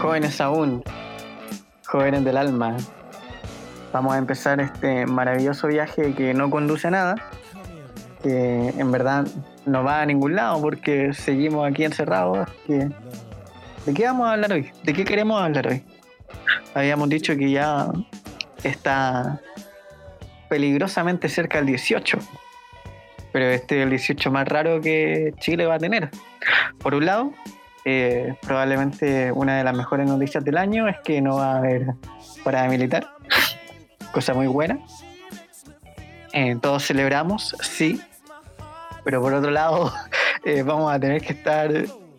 jóvenes aún, jóvenes del alma, vamos a empezar este maravilloso viaje que no conduce a nada, que en verdad no va a ningún lado porque seguimos aquí encerrados. ¿De qué vamos a hablar hoy? ¿De qué queremos hablar hoy? Habíamos dicho que ya está peligrosamente cerca del 18, pero este es el 18 más raro que Chile va a tener. Por un lado, eh, probablemente una de las mejores noticias del año es que no va a haber parada militar, cosa muy buena. Eh, todos celebramos, sí, pero por otro lado eh, vamos a tener que estar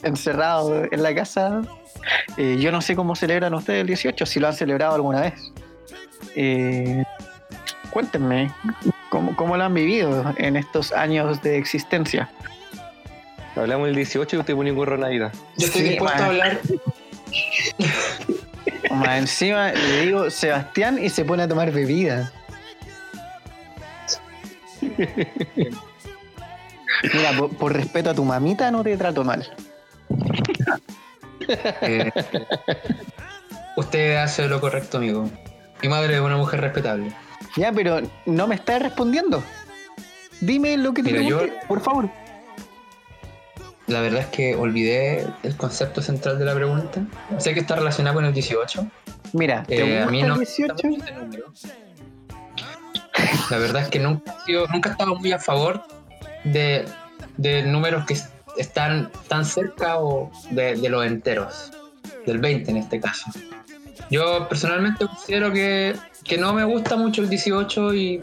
encerrados en la casa. yo no sé cómo celebran ustedes el 18, si lo han celebrado alguna vez. cuéntenme, ¿cómo, ¿cómo lo han vivido en estos años de existencia? Hablamos el 18 y usted pone un gorro Navidad. Yo estoy dispuesto a hablar. Más encima le digo Sebastián y se pone a tomar bebida. Mira, por, respeto a tu mamita no te trato mal. Eh, usted hace lo correcto, amigo. Mi madre es una mujer respetable. Ya, pero no me estás respondiendo. Dime lo que te Mira, por favor. La verdad es que olvidé el concepto central de la pregunta. Sé que está relacionado con el 18. Mira, ¿te eh, a mí no 18? La verdad es que nunca, nunca he estado muy a favor de, números que están tan cerca o de, los enteros, del 20 en este caso. Yo personalmente considero que, no me gusta mucho el 18 y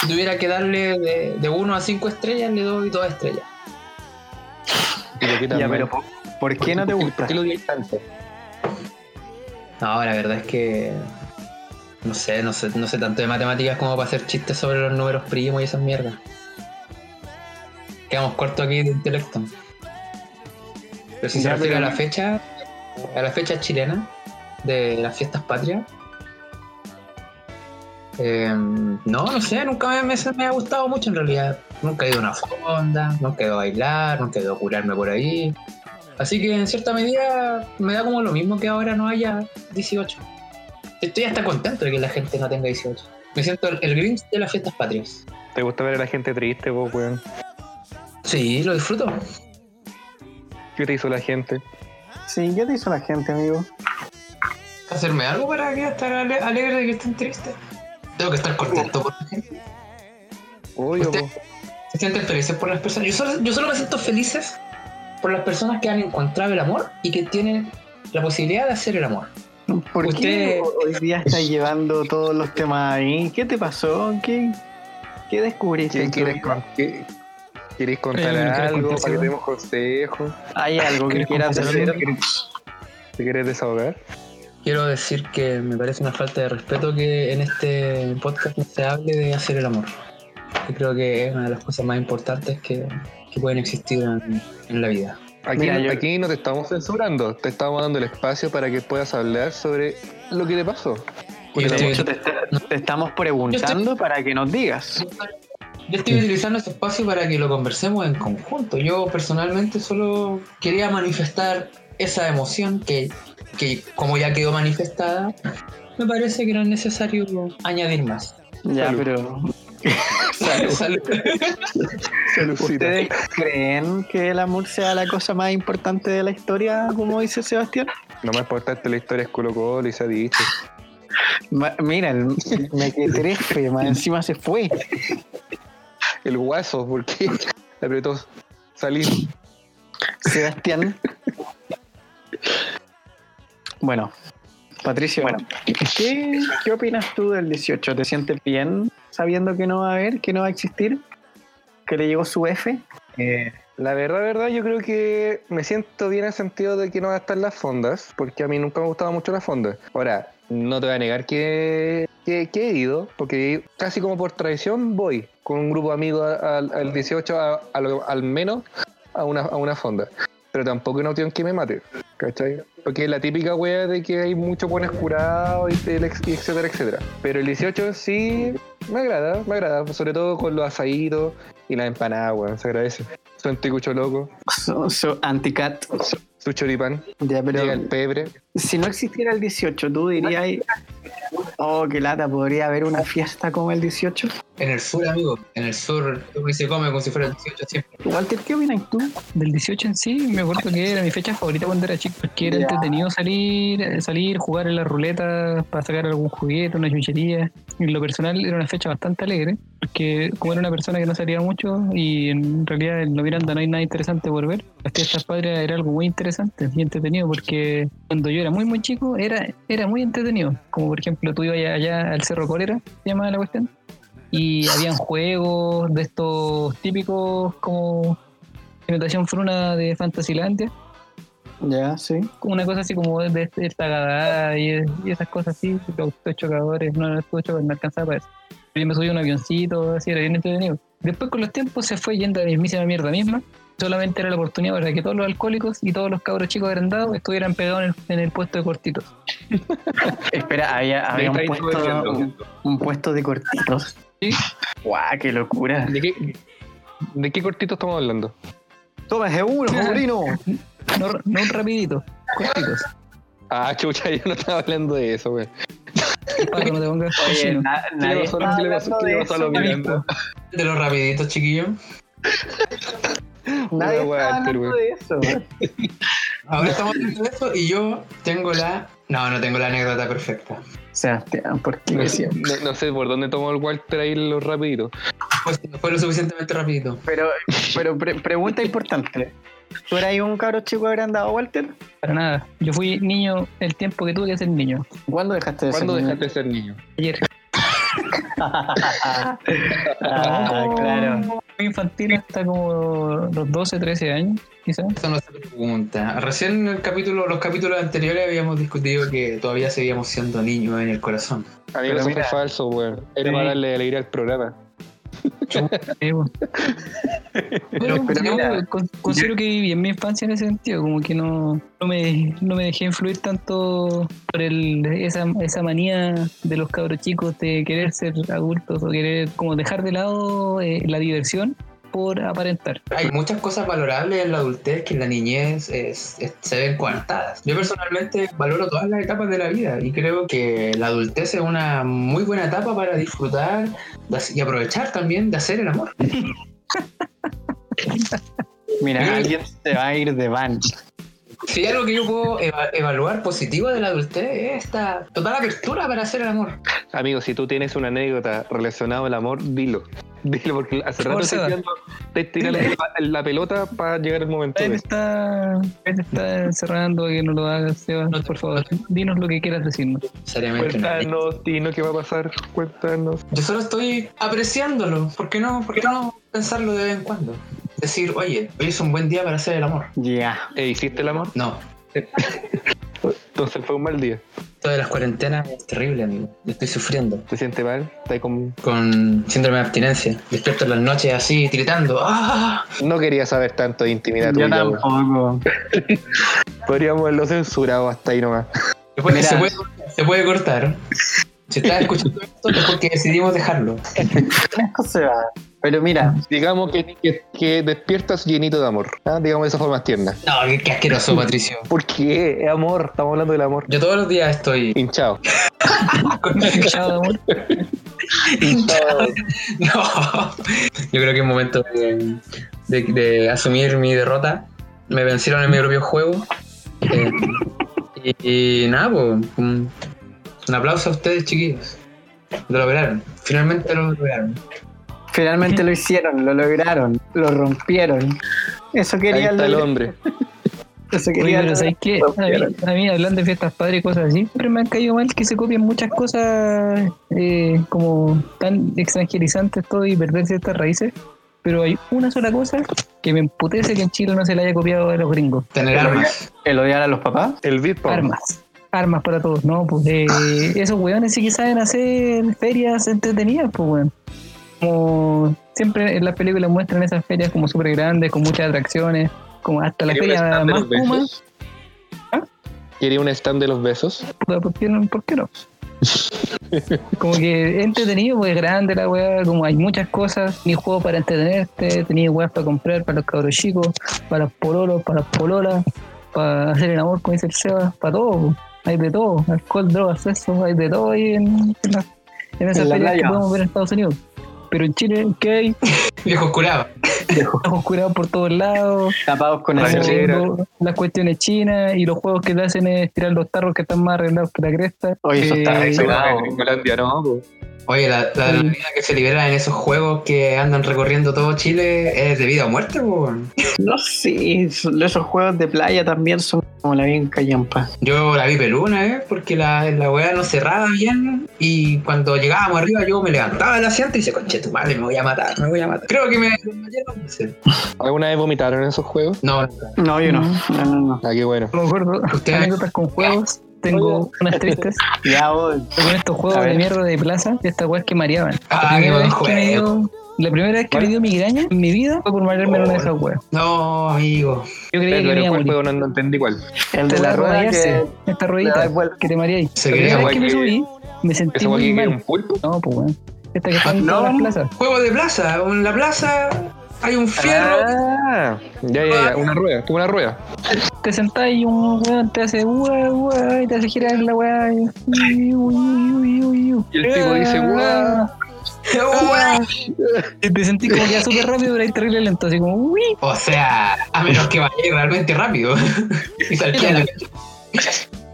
si tuviera que darle de, de 1 a 5 estrellas, le doy 2 estrellas. Ya, pero ¿por, qué no te gusta? ¿Por qué lo tanto? No, la verdad es que no sé, no sé, no sé tanto de matemáticas como para hacer chistes sobre los números primos y esas mierdas. Quedamos cortos aquí de intelecto. Pero si se refiere a la fecha, a la fecha chilena de las fiestas patrias, eh, no, no sé, nunca me, me, ha gustado mucho en realidad. Nunca he ido a una fonda, nunca he ido a bailar, nunca he ido a curarme por ahí. Así que en cierta medida me da como lo mismo que ahora no haya 18. Estoy hasta contento de que la gente no tenga 18. Me siento el, Grinch de las fiestas patrias. ¿Te gusta ver a la gente triste, vos, weón? Sí, lo disfruto. ¿Qué te hizo la gente? Sí, ¿qué te hizo la gente, amigo? ¿Hacerme algo para que estar alegre de que estén tristes? Tengo que estar contento por la gente. ¿Se sienten felices por las personas? Yo solo, yo solo me siento felices por las personas que han encontrado el amor y que tienen la posibilidad de hacer el amor. ¿Por Usted... qué hoy día está llevando todos los temas ahí? ¿Qué te pasó? ¿Qué, qué descubriste? ¿Qué quieres, ¿Quieres contar algo para que demos consejos? ¿Hay algo que quieras decir? ¿Te quieres desahogar? Quiero decir que me parece una falta de respeto que en este podcast se hable de hacer el amor. Yo creo que es una de las cosas más importantes que, pueden existir en, la vida. Aquí, aquí no te estamos censurando, te estamos dando el espacio para que puedas hablar sobre lo que te pasó. Hecho, te, estamos preguntando para que nos digas. Yo estoy utilizando este espacio para que lo conversemos en conjunto. Yo personalmente solo quería manifestar esa emoción que que como ya quedó manifestada, me parece que no es necesario añadir más. Ya, pero... salud. ¿Ustedes creen que el amor sea la cosa más importante de la historia, como dice Sebastián? No me importa la historia es Colo Colo y se ha dicho. mira, me quedé trefe, más encima se fue. El guaso, porque le apretó salir. Sebastián, bueno, Patricio, bueno, ¿qué, ¿qué opinas tú del 18? ¿Te sientes bien sabiendo que no va a haber, que no va a existir? ¿Que le llegó su F? Eh, la verdad, verdad, yo creo que me siento bien en el sentido de que no va a estar las fondas, porque a mí nunca me gustado mucho las fondas. Ahora, no te voy a negar que, que, he ido, porque casi como por tradición voy con un grupo de amigos al, 18 al menos a una, a una fonda pero tampoco es una opción que me mate, ¿cachai? Porque es la típica wea de que hay muchos buenos curados y, etcétera, etcétera. Pero el 18 sí me agrada, me agrada, sobre todo con los asaditos y las empanadas, weón, se agradece. Son ticucho loco. So, so anti-cat. tu choripán, Ya, pero llega el pebre. si no existiera el 18, tú dirías, oh, qué lata, ¿podría haber una fiesta como el 18? En el sur, amigo. En el sur que se come como si fuera el 18 siempre. Walter, ¿qué opinas tú? Del 18 en sí, me acuerdo que era mi fecha favorita cuando era chico, porque era. Entretenido salir, eh, salir, jugar en la ruleta para sacar algún juguete, una chuchería. En lo personal era una fecha bastante alegre, porque como era una persona que no salía mucho y en realidad en Lo Miranda no hay nada interesante por ver, las fiestas patrias era algo muy interesante y entretenido, porque cuando yo era muy muy chico era, era muy entretenido. Como por ejemplo tú ibas allá al Cerro Colera, se llama la cuestión, y habían juegos de estos típicos como imitación fruna de Fantasylandia, Ya, sí. como una cosa así como de, esta gadada y, y esas cosas así, los autos chocadores, no, no estuvo chocador, no alcanzaba para eso. Yo me subí a un avioncito, así era bien entretenido. Después con los tiempos se fue yendo a la mismísima mierda misma. Solamente era la oportunidad para que todos los alcohólicos y todos los cabros chicos agrandados estuvieran pegados en el, en el puesto de cortitos. Espera, había, había un, puesto, un, un puesto de cortitos. Sí. ¡Guau, qué locura! ¿De qué, ¿De qué cortito estamos hablando? ¡Tómese uno, sobrino! No, no un rapidito, cortitos. Ah, chucha, yo no estaba hablando de eso, güey. Para no te pongas Oye, na- ¿Qué le nadie pasó, está qué le pasó- hablando qué le de pasó a eso, los Miranda? De los rapiditos, chiquillos. Nadie está Walter, hablando de eso. Ahora estamos hablando de eso y yo tengo la. No, no tengo la anécdota perfecta. Sebastián, ¿por No, qué sé- siempre? no- no sé por dónde tomó el Walter ahí los rapiditos. Pues fue lo suficientemente rapidito. Pero, pero pre- pregunta importante. ¿Tú eras un cabro chico agrandado, Walter? Para nada. Yo fui niño el tiempo que tuve que ser niño. ¿Cuándo dejaste de ¿Cuándo ser niño? dejaste de ser niño? Ayer. ah, claro. Muy infantil hasta como los 12, 13 años, quizás. Eso no se pregunta. Recién en el capítulo, los capítulos anteriores habíamos discutido que todavía seguíamos siendo niños en el corazón. Amigo, Pero eso mira, fue falso, güey. Era sí. para darle alegría al programa. Pero, pero yo mira, considero que viví en mi infancia en ese sentido, como que no, no, me, no me dejé influir tanto por el, esa, esa manía de los cabros chicos de querer ser adultos o querer como dejar de lado eh, la diversión por aparentar. Hay muchas cosas valorables en la adultez que en la niñez es- es- se ven coartadas. Yo personalmente valoro todas las etapas de la vida y creo que la adultez es una muy buena etapa para disfrutar y aprovechar también de hacer el amor. Mira, alguien se va a ir de van. Si hay algo que yo puedo eva- evaluar positivo de la adultez es esta total apertura para hacer el amor. Amigo, si tú tienes una anécdota relacionada al amor, dilo. Dilo, porque hace rato estoy tirando, estoy tirando la, la pelota para llegar el momento. Él de- está, él está encerrando que no lo hagas, Seba. No te- Por favor, dinos lo que quieras decirnos. Cuéntanos, Tino, qué va a pasar. Cuéntanos. Yo solo estoy apreciándolo. ¿Por qué no? ¿Por qué no pensarlo de vez en cuando? Decir, oye, hoy es un buen día para hacer el amor. Ya. ¿E ¿Hiciste el amor? No, Entonces fue un mal día. esto de las cuarentenas es terrible, amigo. Yo estoy sufriendo. ¿Te sientes mal? ¿Estás con... Con síndrome de abstinencia. Despierto en las noches así, tiritando. ¡Ah! No quería saber tanto de intimidad Yo tuya. tampoco. Podríamos haberlo censurado hasta ahí nomás. Después Mira. se, puede, se puede cortar. Si estás escuchando esto es porque decidimos dejarlo. Esto se va. Pero mira, Digamos que, que, que despiertas llenito de amor. ¿ah? Digamos de esa forma tierna. No, qué, qué asqueroso, Patricio. ¿Por qué? Es amor. Estamos hablando del amor. Yo todos los días estoy. Hinchado. Chao, amor. No. Yo creo que es momento de, de- de asumir mi derrota. Me vencieron en mi propio juego. Eh, y, y nada, pues. Un, aplauso a ustedes, chiquillos. Lo lograron. Finalmente lo lograron. finalmente lo hicieron, lo lograron, lo rompieron. Eso Ahí quería está el hombre. Eso Oye, quería pero lo- ¿sabes qué? A mí, a mí, hablando de fiestas padres y cosas así, siempre me han caído mal que se copien muchas cosas eh, como tan extranjerizantes todo y perder ciertas raíces. Pero hay una sola cosa que me emputece que en Chile no se le haya copiado a los gringos. Tener armas. el odiar a los papás. El beat pong. Armas. Armas para todos, ¿no? Pues eh, esos weones sí que saben hacer ferias entretenidas, pues weón. Como siempre en las películas muestran esas ferias como súper grandes, con muchas atracciones, como hasta la ¿Quería un feria más Puma. ¿Ah? ¿Quería un stand de los besos? Puta, ¿Por qué no? ¿Por qué no? como que entretenido, pues es grande la weá, como hay muchas cosas, ni juegos para entretenerte, tenías weas para comprar para los cabros chicos, para los pololos, para las pololas, para hacer el amor, como dice el Seba, para todo. Hay de todo, alcohol, drogas, sexo, hay de todo ahí en, en, la- en esas En la que podemos ver en Estados Unidos. Pero en Chile, ¿qué hay? Viejo curado. Ojos curados por todos lados, Tapados con sí. como las cuestiones chinas y los juegos que te hacen es tirar los tarros que están más arreglados que la cresta. Oye, eso está Eh, exagerado. En Gringolandia, no. Oye, la, la Sí. adrenalina que se libera en esos juegos que andan recorriendo todo Chile es de vida o muerte, po. No sé, esos esos juegos de playa también son como la bien callampa. Yo la vi pelú una vez porque la, la weá no cerraba bien y cuando llegábamos arriba yo me levantaba del asiento y decía, conche tu madre, me voy a matar, me voy a matar. Creo que me. ¿Alguna vez vomitaron en esos juegos? No, nunca. No, yo no. No, no, no. Ah, qué bueno. No me acuerdo, Ustedes- anécdotas con juegos. Tengo unas tristes. Ya voy. Con estos juegos de mierda de plaza, estas weas que mareaban. Ah, la, qué primera buen vez que me juego. dio, la primera vez que me dio migraña en mi vida fue por marearme en una de esas weas. No, amigo. Yo creía que Pero me iba a ¿cuál morir. juego no, no entendí cuál? El de Esta la wea rueda que... Esta ruedita que te mareáis. Se La primera vez que me que- subí, me sentí ¿Ese juego muy que mal. un pulpo? No, pues weón. Esta que está en No. todas las plazas. Juego de plaza. En la plaza hay un fierro. Ah, ya, ya, ya. Una rueda, como una rueda. Te sentás y un weón te hace y te hace girar la weá. Y, el tipo dice. Y te sentí como que ya súper rápido, pero ahí terrible lento, así como uy. O sea, a menos que vaya realmente rápido. y salía la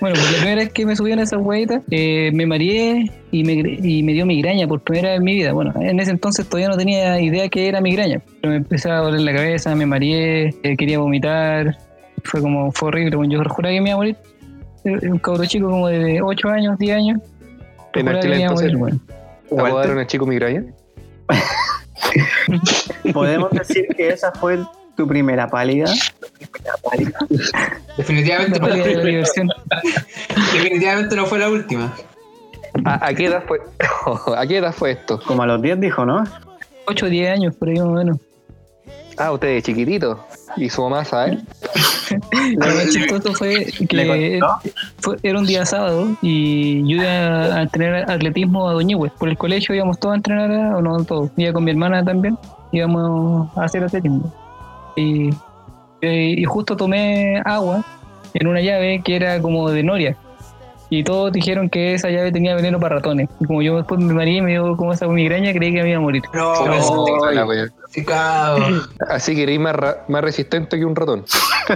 Bueno, pues la primera vez que me subí en esas hueitas, eh, me mareé y me, y me dio migraña por primera vez en mi vida. Bueno, en ese entonces todavía no tenía idea que era migraña. Pero me empezaba a doler la cabeza, me mareé, eh, quería vomitar. Fue como, fue horrible. Bueno, yo juraba que me iba a morir. Era Un cabro chico como de 8 años, 10 años. En que aquel me iba a entonces- morir, weón. ¿Apodaron a chico migraña? Podemos decir que esa fue tu primera pálida. Definitivamente no, de la diversión. definitivamente no fue la última. ¿A, a qué edad fue? ¿A qué edad fue esto? Como a los 10 dijo, ¿no? 8 o 10 años, por ahí más o menos. Ah, usted de chiquitito. ¿Y su mamá sabe? Lo más chistoso fue ¿Le que fue- era un día sábado y yo iba a entrenar atletismo a Doñihue. Por el colegio íbamos todos a entrenar, o no todos, iba con mi hermana también, íbamos a hacer atletismo. Y, y justo tomé agua en una llave que era como de noria. Y todos dijeron que esa llave tenía veneno para ratones. Y como yo después me mareé y me dio como esa migraña, creí que me iba a morir. No, wea. clasificado. Así que eres más, ra- más resistente que un ratón.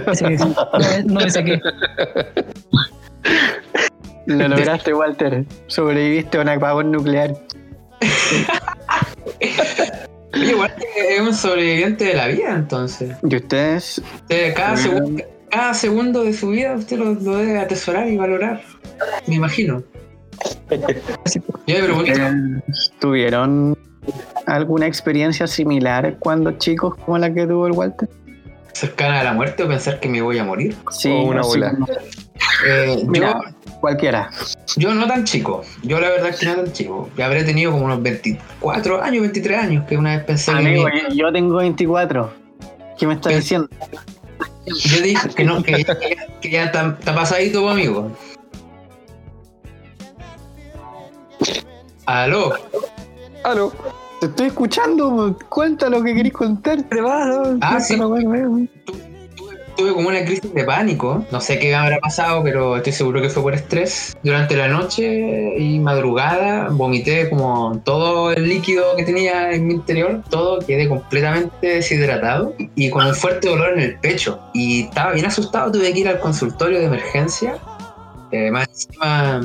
Así que sí, no, me- no me saqué. Lo lograste, Walter. Sobreviviste a un apagón nuclear. Oye, igual que es un sobreviviente de la vida, entonces. ¿Y ustedes? Usted, cada, segundo, cada segundo de su vida usted lo, lo debe atesorar y valorar. Me imagino. Eh, ¿Tuvieron alguna experiencia similar cuando chicos como la que tuvo el Walter? Cercana a la muerte o pensar que me voy a morir. Sí, O una bola. como- Eh, Mira, cualquiera. yo, no tan chico. Yo la verdad es que no tan chico. Ya habré tenido como unos 24 años, 23 años, que una vez pensé que Amigo, me- yo- yo tengo 24. ¿Qué me estás ¿Qué? diciendo? Yo dije que no, que, que- que ya está, pasadito, pues, amigo. Aló. Aló. Te estoy escuchando, cuenta lo que querés contar. ¿Qué pasa? Ah, sí. Weón. Tuve como una crisis de pánico. No sé qué me habrá pasado, pero estoy seguro que fue por estrés. Durante la noche y madrugada vomité como todo el líquido que tenía en mi interior. Todo quedé completamente deshidratado y con un fuerte dolor en el pecho. Y estaba bien asustado. Tuve que ir al consultorio de emergencia. Eh, más encima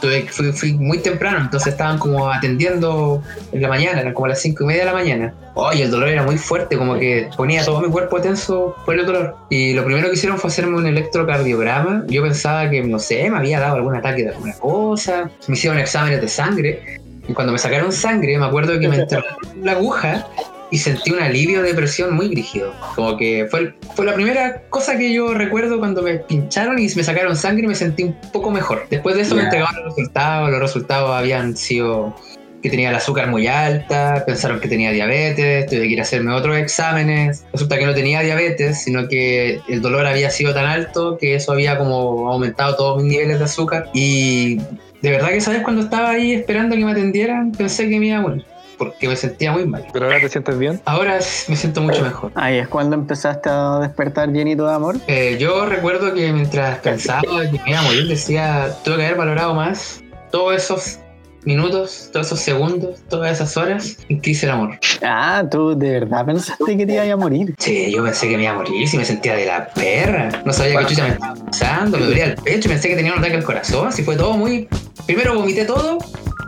tuve- fui, fui muy temprano, entonces estaban como atendiendo en la mañana, eran como las cinco y media de la mañana. Oye, el dolor era muy fuerte, como que ponía todo mi cuerpo tenso por el dolor. Y lo primero que hicieron fue hacerme un electrocardiograma. Yo pensaba que, no sé, me había dado algún ataque de alguna cosa. Me hicieron exámenes de sangre. Y cuando me sacaron sangre, me acuerdo que me enterraron la aguja y sentí un alivio de presión muy rígido. Como que fue, fue la primera cosa que yo recuerdo cuando me pincharon y me sacaron sangre y me sentí un poco mejor. Después de eso me Ya. entregaron los resultados. Los resultados habían sido que tenía el azúcar muy alta, pensaron que tenía diabetes, tuve que ir a hacerme otros exámenes. Resulta que no tenía diabetes, sino que el dolor había sido tan alto que eso había como aumentado todos mis niveles de azúcar. Y de verdad que, ¿sabes? Cuando estaba ahí esperando que me atendieran, pensé que me iba a morir. Porque me sentía muy mal. Pero ahora te sientes bien. Ahora me siento mucho mejor. Ahí es cuando empezaste a despertar llenito de amor. Eh, yo recuerdo que mientras pensaba que me iba a morir, decía, tuve que haber valorado más todos esos minutos, todos esos segundos, todas esas horas en que hice el amor. Ah, tú de verdad pensaste que te ibas a morir. Sí, yo pensé que me iba a morir, si me sentía de la perra. No sabía qué chucha me estaba pasando, me dolía el pecho, pensé que tenía un ataque al corazón, así fue todo muy... Primero vomité todo,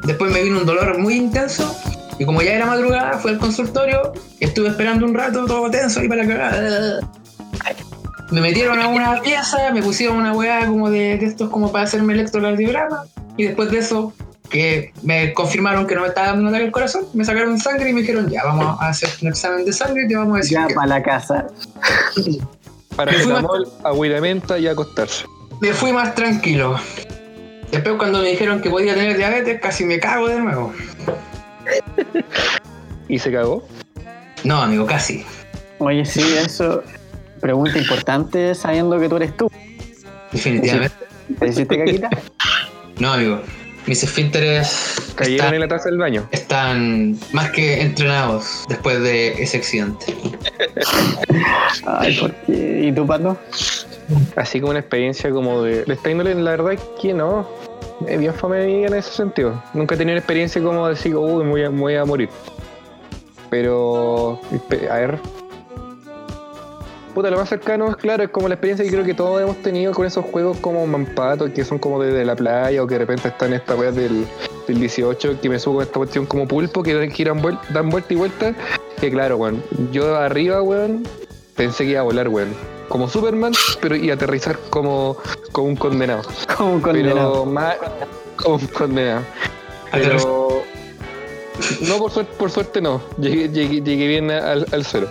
después me vino un dolor muy intenso, y como ya era madrugada, fui al consultorio, estuve esperando un rato, todo tenso ahí para la cagada. Me metieron a una pieza, me pusieron una weá como de, de estos como para hacerme electrocardiograma, y después de eso que me confirmaron que no me estaba dando un ataque al corazón, me sacaron sangre y me dijeron, ya, vamos a hacer un examen de sangre y te vamos a decir Ya que- para la casa. Paracetamol, agüita de menta y acostarse. Me fui más tranquilo. Después cuando me dijeron que podía tener diabetes, casi me cago de nuevo. ¿Y se cagó? No, amigo, casi. Oye, sí, eso. Pregunta importante sabiendo que tú eres tú. Definitivamente. ¿Te hiciste caquita? No, amigo. Mis esfínteres Cayeron están, en la taza del baño. están más que entrenados después de ese accidente. Ay, ¿por qué? ¿Y tú, Pato? Así como una experiencia como de, de esta índole, la verdad es que no. Es bien fome en ese sentido. Nunca he tenido una experiencia como decir, uy, voy a, voy a morir. Pero, a ver. Puta, lo más cercano, es claro, es como la experiencia que creo que todos hemos tenido con esos juegos como Mampato, que son como desde la playa o que de repente están esta wea del, del 18, que me subo con esta cuestión como pulpo, que giran vuel- dan vuelta y vuelta. Que claro, weón, yo arriba, weón, pensé que iba a volar, weón. Como Superman, pero y aterrizar como, como un condenado. Como un condenado. Pero más como un condenado. Pero no por suerte, por suerte no. Llegué, llegué, llegué bien al, al suelo.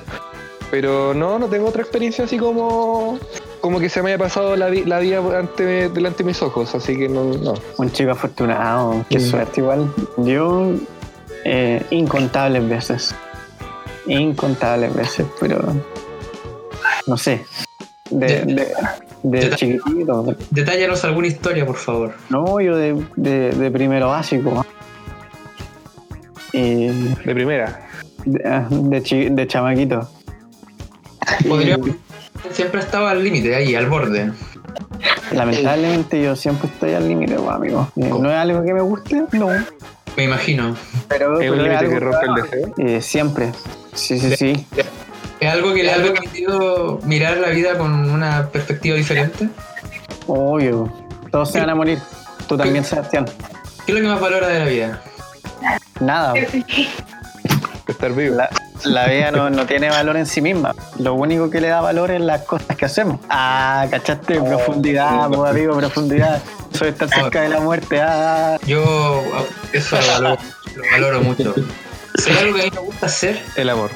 Pero no, no tengo otra experiencia así como como que se me haya pasado la, vi- la vida ante, delante de mis ojos, así que no, no. Un chico afortunado. Qué Mm. suerte, igual. Yo, eh, incontables veces. Incontables veces, pero. No sé. De, de, de Ya. chiquitito. Detállanos alguna historia, por favor. No, yo de, de, de primero básico. Y De primera. de, ah, de, chi- de chamaquito. Podría... Siempre estaba al límite, ahí, al borde. Lamentablemente yo siempre estoy al límite, pues, amigo. Eh, No es algo que me guste, no. Me imagino. Pero, Es pero un límite que rompe el deseo. Eh, siempre. Sí, sí, sí. ¿Es algo que le ha permitido mirar la vida con una perspectiva diferente? Obvio. Todos se van a morir. Tú también, Sebastián. ¿Qué es lo que más valora de la vida? Nada. Estar vivo. La, la vida no, no tiene valor en sí misma. Lo único que le da valor es las cosas que hacemos. Ah, ¿cachaste? Profundidad, pues, amigo, profundidad. Eso de estar cerca de la muerte. Ah, Yo eso lo valoro, lo valoro mucho. Hay algo que a mí me gusta hacer, El amor.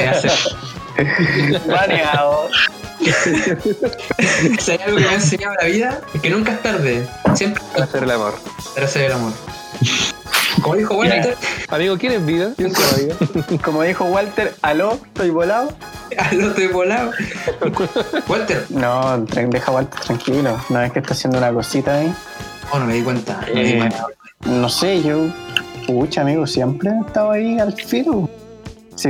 Es hacer. baneado. Si hay algo que me ha enseñado la vida, es que nunca es tarde. Siempre es Hacer el amor. para hacer el amor. Como dijo Walter, Amigo, ¿quién es vida? Como dijo Walter, aló, estoy volado. al otro volado. Walter, No, deja a Walter tranquilo. No es que está haciendo una cosita ahí. oh, no me di cuenta. No me di Eh, cuenta. No sé, yo, pucha, amigo, siempre he estado ahí al filo. Si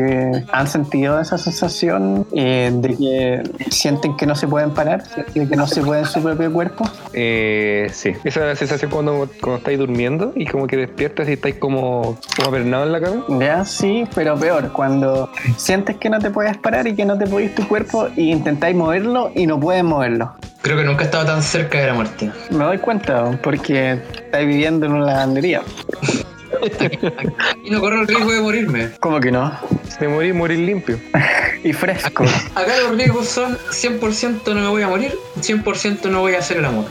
han sentido esa sensación eh, de que sienten que no se pueden parar, de que no se puede en su propio cuerpo. Eh, sí. Esa sensación cuando, cuando estáis durmiendo y como que despiertas y estáis como, como apernados en la cama. Ya, sí, pero peor, cuando sientes que no te puedes parar y que no te podéis tu cuerpo y intentáis moverlo y no puedes moverlo. Creo que nunca he estado tan cerca de la muerte. Me doy cuenta, porque estáis viviendo en una lavandería. Y no corro el riesgo de morirme. ¿Cómo que no? De morir, morir limpio. Y fresco. Acá los riesgos son 100% no me voy a morir, 100% no voy a hacer el amor.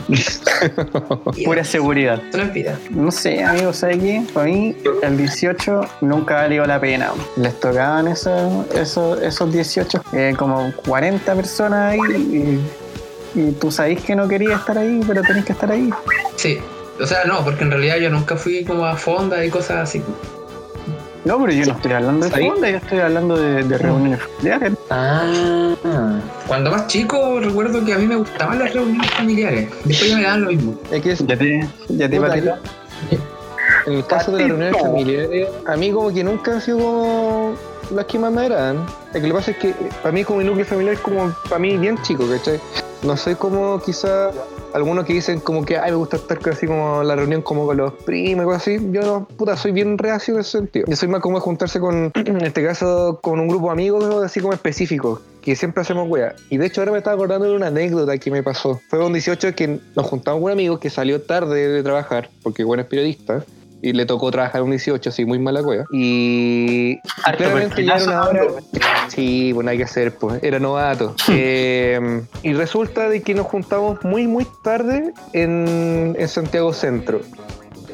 Pura seguridad. No es vida. No sé, amigos, ¿sabes qué? Para mí, el 18 nunca valió la pena. Les tocaban esos, esos, esos 18, eh, como 40 personas ahí, y, y tú sabés que no querías estar ahí, pero tenés que estar ahí. Sí. O sea, no, porque en realidad yo nunca fui como a fonda y cosas así. No, pero yo no estoy hablando de fonda, yo estoy hablando de, de reuniones familiares. Ah. Cuando más chico recuerdo que a mí me gustaban las reuniones familiares. Después ya me daban lo mismo. Es que es- Ya te, ya te Puta, en el caso de las reuniones familiares, a mí como que nunca han sido como las que más me agradan. Lo que pasa es que para mí como mi núcleo familiar es como para mí bien chico, ¿cachai? No soy como quizá algunos que dicen como que ay me gusta estar así como la reunión como con los primos cosas así. Yo no, puta, soy bien reacio en ese sentido. Yo soy más como juntarse con, en este caso, con un grupo de amigos así como específicos que siempre hacemos wea. Y de hecho ahora me estaba acordando de una anécdota que me pasó. Fue un 18 que nos juntamos con un amigo que salió tarde de trabajar, porque bueno es periodista, y le tocó trabajar un 18, así muy mala cueva. Y Harto claramente ya era una hora. Sí, pues hay que hacer, pues. Era novato. Eh, y resulta de que nos juntamos muy, muy tarde en, en Santiago Centro.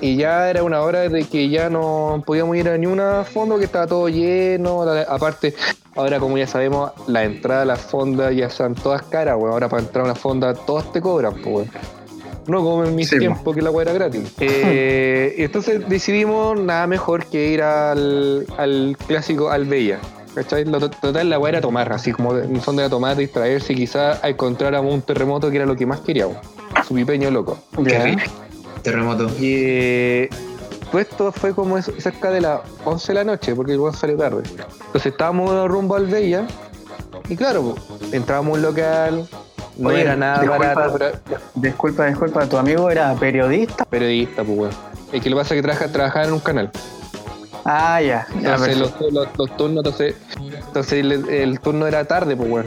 Y ya era una hora de que ya no podíamos ir a ni una fondo, que estaba todo lleno. Aparte, ahora como ya sabemos, la entrada a las fondas ya están todas caras, weón. Ahora para entrar a una fonda todas te cobran, pues, weón. No como en mi Sí, tiempo que la weá era gratis. Eh, y entonces decidimos nada mejor que ir al, al clásico Albella. ¿Cachai? Lo to- total, la weá era tomar, así como de- en el fondo era tomar, distraerse y quizás encontráramos un terremoto que era lo que más queríamos. Su pipeño loco. Ya. Terremoto. Y eh, todo esto fue como eso- cerca de las 11 de la noche, porque el weón salió tarde. Entonces estábamos rumbo al Bella, y claro, po, entrábamos a un local, no Oye, era nada disculpa. barato, pero Disculpa, disculpa, tu amigo era periodista. periodista, pues weón. Es que lo que pasa es que trabaja, trabajaba en un canal. Ah, ya. ya Entonces los, los- los turnos, entonces, entonces el, el turno era tarde, pues weón.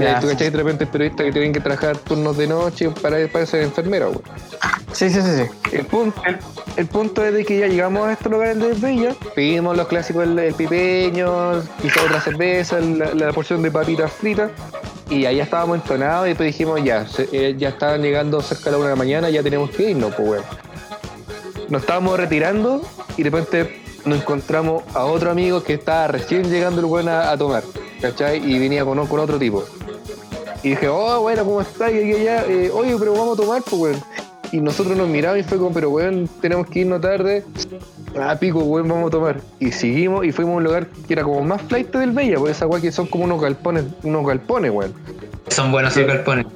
Eh, Tú cachai, de repente periodistas que tienen que trabajar turnos de noche para, para ser enfermera, weón. Sí, sí, sí, sí. El punto, el, el punto es de que ya llegamos a estos lugares de Bella, pedimos los clásicos, el, el pipeño, quizá otra cerveza, la, la porción de papitas fritas, y ahí ya estábamos entonados y después dijimos ya, se- eh, ya estaban llegando cerca de la una de la mañana, ya tenemos que irnos, pues weón. Nos estábamos retirando y de repente nos encontramos a otro amigo que estaba recién llegando el weón a, a tomar, ¿cachai? Y venía con, con otro tipo. Y dije, oh, bueno, ¿cómo estás? Y allá, eh, oye, pero vamos a tomar, pues, weón. Y nosotros nos miramos y fue como, pero weón, tenemos que irnos tarde. Ah, pico, weón, vamos a tomar. Y seguimos y fuimos a un lugar que era como más flight del Bella, pues esa weá que son como unos galpones, unos galpones, weón. Son buenos esos galpones.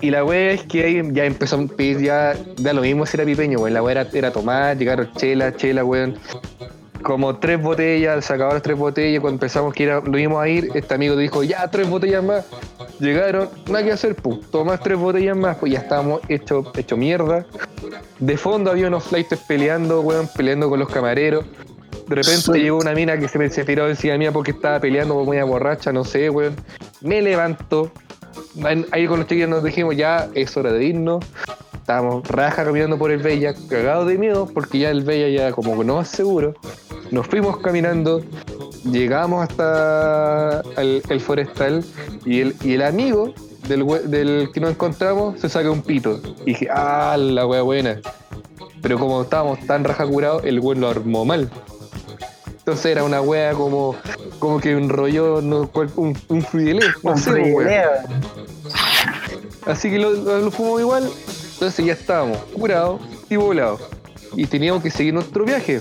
Y la weá es que ahí ya empezó a pedir ya, da lo mismo si era pipeño, weón. La weá era, era tomar, llegaron chela, chela, weón. Como tres botellas, se acabaron las tres botellas. Cuando empezamos que lo íbamos a ir, este amigo dijo, ya, tres botellas más. Llegaron, nada que hacer, pues, tomás tres botellas más, pues ya estábamos hecho, hecho mierda. De fondo había unos flights peleando, weón, peleando con los camareros. De repente llegó una mina que se me se tiró encima mía porque estaba peleando por muy borracha, no sé, weón. Me levanto. Ahí- Ahí con los chiquillos nos dijimos, ya es hora de irnos. Estábamos raja caminando por el Bella, cagados de miedo, porque ya el Bella ya como que no es seguro. Nos fuimos caminando, llegamos hasta el, el forestal y el, y el amigo del, que nos encontramos se saca un pito. Y dije, ah, la wea buena. Pero como estábamos tan raja curados, el weón lo armó mal. Entonces era una wea como, como que enrolló no, un, un no Un sé. Así que lo, lo, lo fuimos igual. Entonces ya estábamos curados y volados. Y teníamos que seguir nuestro viaje.